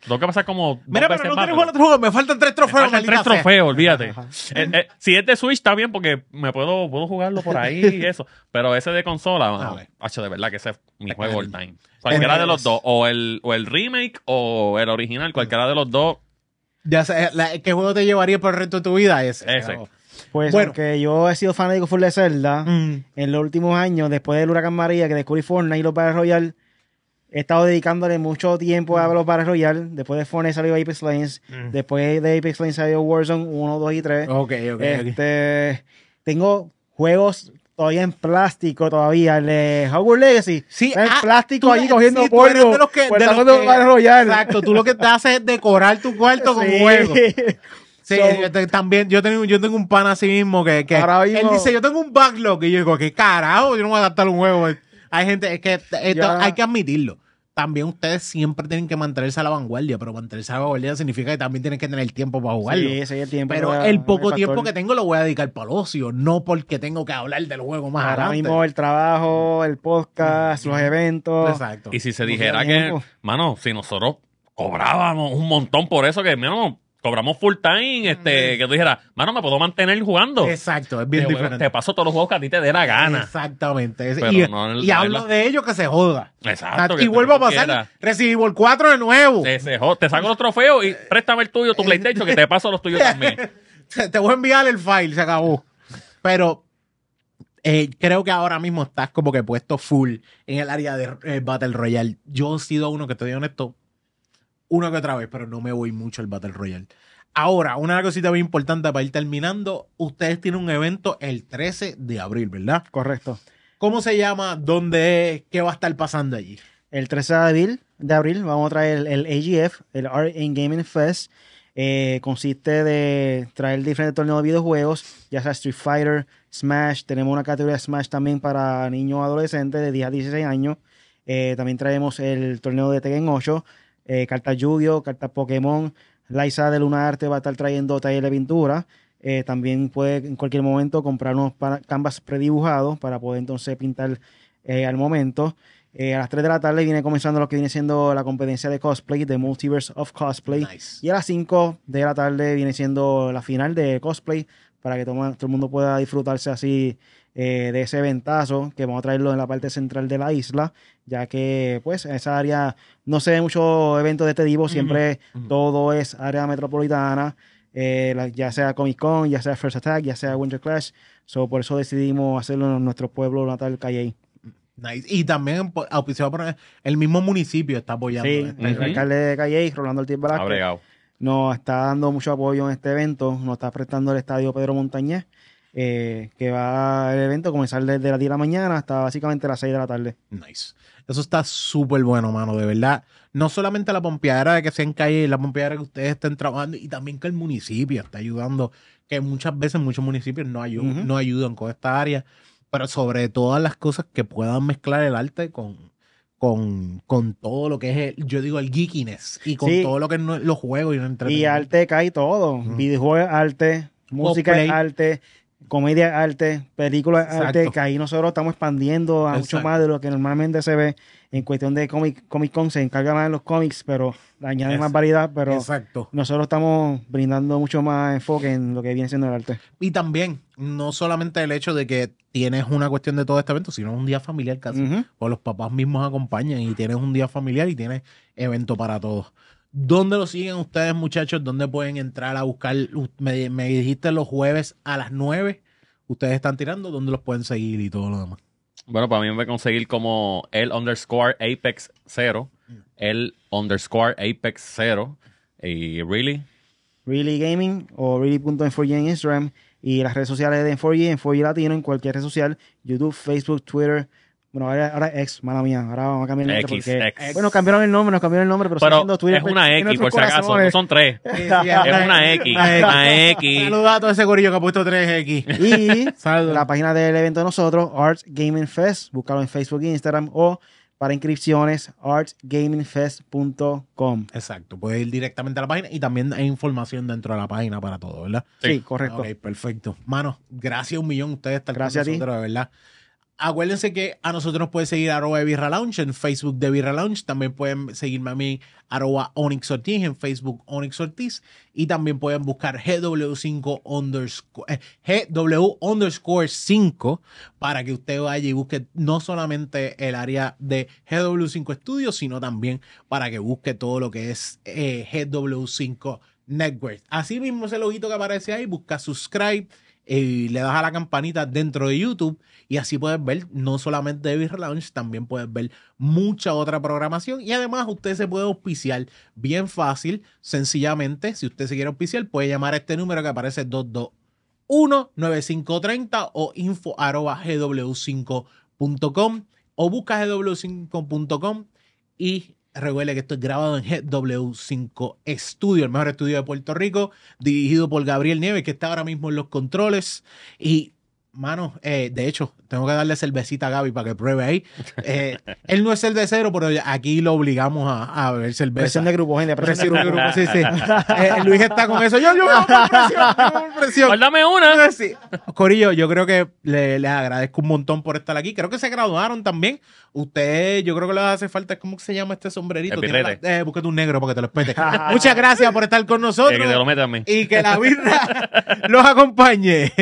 Tengo que pasar como. Mira, pero no más, quieres jugar otro juego. Me faltan tres me trofeos. faltan tres sea. trofeos, olvídate. Eh, eh, si es de Switch está bien porque me puedo, puedo jugarlo por ahí y eso. Pero ese de consola, mano, ver. hacho, de verdad que ese es mi juego all time. Cualquiera de los dos, o el, o el remake o el original, cualquiera de los dos. Ya sé, la- ¿qué juego te llevaría por el resto de tu vida? Ese. Ese. Pues Bueno. aunque yo he sido fanático full de Zelda, Mm. en los últimos años, después del huracán María, que descubrí Fortnite y los Battle Royale, he estado dedicándole mucho tiempo a los Battle Royale. Después de Fortnite salió Apex Legends. Mm. Después de Apex Legends salió Warzone 1, 2 y 3. Ok, ok, ok. Este, tengo juegos todavía en plástico todavía. El de Hogwarts Legacy. Sí, está en ah, plástico tú- allí cogiendo sí, polvo. de los que- de los que-. Exacto, tú lo que te haces es decorar tu cuarto con Sí. juegos. Sí, So- yo te- también yo tengo, yo tengo un pan así mismo que, que él dice, yo tengo un backlog y yo digo, ¿qué carajo? Yo no voy a adaptar un juego. Hay gente, es que esto Ya. hay que admitirlo. También ustedes siempre tienen que mantenerse a la vanguardia, pero mantenerse a la vanguardia significa que también tienen que tener tiempo para jugarlo. Sí, ese es el tiempo. pero el poco tiempo que tengo lo voy a dedicar para el ocio, no porque tengo que hablar del juego más Ahora adelante. mismo el trabajo, el podcast, los eventos. Exacto. Y si se dijera que, mano, si nosotros cobrábamos un montón por eso, que, mano, cobramos full time, este, que tú dijeras, mano, me puedo mantener jugando. Exacto, es bien Te- diferente. Te paso todos los juegos que a ti te dé la gana. Exactamente. Es- y no hablo de ello que se joda. Exacto. y vuelvo a pasar quieras. Resident Evil 4 de nuevo. Te, se jod- te saco los trofeos y préstame el tuyo, tu PlayStation, que te paso los tuyos también. Te te voy a enviar el file, se acabó. Pero eh, creo que ahora mismo estás como que puesto full en el área de eh, Battle Royale. Yo he sido uno que te digo honesto, una que otra vez, pero no me voy mucho al Battle Royale. Ahora, una cosita bien importante para ir terminando. Ustedes tienen un evento el 13 de abril, ¿verdad? Correcto. ¿Cómo se llama? ¿Dónde es? ¿Qué va a estar pasando allí? El 13 de abril, de abril vamos a traer el, AGF, el Art in Gaming Fest. Eh, consiste de traer diferentes torneos de videojuegos, ya sea Street Fighter, Smash. Tenemos una categoría de Smash también para niños adolescentes de 10 a 16 años. Eh, también traemos el torneo de Tekken 8, eh, cartas Yu-Gi-Oh, cartas Pokémon. Liza de Luna Arte va a estar trayendo taller de pintura. Eh, también puede en cualquier momento comprar unos canvas predibujados para poder entonces pintar eh, al momento. Eh, a las 3 de la tarde viene comenzando lo que viene siendo la competencia de cosplay, de Multiverse of Cosplay. Nice. Y a las 5 de la tarde viene siendo la final de cosplay para que todo, todo el mundo pueda disfrutarse así eh, de ese ventazo que vamos a traerlo en la parte central de la isla, ya que pues en esa área no se ve mucho eventos de este tipo, siempre todo es área metropolitana. eh, la- ya sea Comic Con, ya sea First Attack, ya sea Winter Clash. So, por eso decidimos hacerlo en nuestro pueblo natal, Calle. Nice. Y también auspiciado por el mismo municipio está apoyando. Sí, este. el alcalde de Calle, Rolando Ortiz Velázquez, nos está dando mucho apoyo en este evento. Nos está prestando el estadio Pedro Montañez, eh, que va el evento a comenzar desde las 10 de la mañana hasta básicamente las 6 de la tarde. Nice. Eso está súper bueno, mano, de verdad. No solamente la pompeadera de que sea en calle, la pompeadera que ustedes estén trabajando y también que el municipio está ayudando, que muchas veces muchos municipios no, ayu- Ujú. no ayudan con esta área, pero sobre todas las cosas que puedan mezclar el arte con, con, con todo lo que es, el, yo digo, el geekiness y con Sí. todo lo que es los juegos y el Y arte cae todo. Ujú. Videojuegos es arte, música arte, comedia arte, películas arte, que ahí nosotros estamos expandiendo a mucho más de lo que normalmente se ve. En cuestión de Comic, Comic Con se encarga más de los cómics, pero añade más Exacto. variedad, pero Exacto. nosotros estamos brindando mucho más enfoque en lo que viene siendo el arte. Y también, no solamente el hecho de que tienes una cuestión de todo este evento, sino un día familiar casi. Ujú. o los papás mismos acompañan y tienes un día familiar y tienes evento para todos. ¿Dónde lo siguen ustedes, muchachos? ¿Dónde pueden entrar a buscar? Me, me dijiste los jueves a las 9. Ustedes están tirando, ¿dónde los pueden seguir y todo lo demás? Bueno, para mí me voy a conseguir como el underscore Apex 0, el underscore Apex 0 y really. Really Gaming o really.en4g en Instagram y las redes sociales de En4G, En4G Latino en cualquier red social, YouTube, Facebook, Twitter. Bueno, ahora, ahora X, mala mía, ahora vamos a cambiar el nombre X, porque... X. Bueno, cambiaron el nombre, nos cambiaron el nombre, pero, Pero siguiendo Twitter es una X, por si acaso, no son tres. Es una X, una X. Saludos a todo ese gorillo que ha puesto 3X. Y Saludos. la página del evento de nosotros, Arts Gaming Fest, búscalo en Facebook e Instagram o para inscripciones, artsgamingfest.com. Exacto, puedes ir directamente a la página y también hay información dentro de la página para todo, ¿verdad? Sí, Sí. correcto. Ok, perfecto. Mano, gracias un millón a ustedes estar Gracias a ti. nosotros, de verdad. Acuérdense que a nosotros nos pueden seguir arroba de Birra Lounge en Facebook de Birra Lounge. También pueden seguirme a mí arroba Onyx Ortiz en Facebook Onyx Ortiz. Y también pueden buscar GW5 underscore, eh, GW underscore 5 para que usted vaya y busque no solamente el área de GW5 Studios, sino también para que busque todo lo que es eh, GW5 Network. Así mismo ese loguito que aparece ahí, busca subscribe y le das a la campanita dentro de YouTube y así puedes ver no solamente David Lounge, también puedes ver mucha otra programación y además usted se puede auspiciar bien fácil, sencillamente, si usted se quiere auspiciar puede llamar a este número que aparece 221-9530 o info arroba gw5.com o busca gw5.com y recuerde que esto es grabado en GW5 Studio, el mejor estudio de Puerto Rico, dirigido por Gabriel Nieves, que está ahora mismo en los controles. Y, mano, eh, de hecho, tengo que darle cervecita a Gaby para que pruebe ahí. Eh, él no es cervecero, pero aquí lo obligamos a, a beber cerveza. Presión de grupo, gente. Presión Presión de grupo. sí, sí. Eh, Luis está con eso. Yo, yo, yo, por presión, yo, por presión. Guárdame una. Sí. Corillo, yo creo que le- les agradezco un montón por estar aquí. Creo que se graduaron también. Usted, yo creo que les hace falta, ¿cómo se llama este sombrerito? La- eh, búsquete un negro para que te lo espete. Muchas gracias por estar con nosotros que te lo mí. y que la birra los acompañe.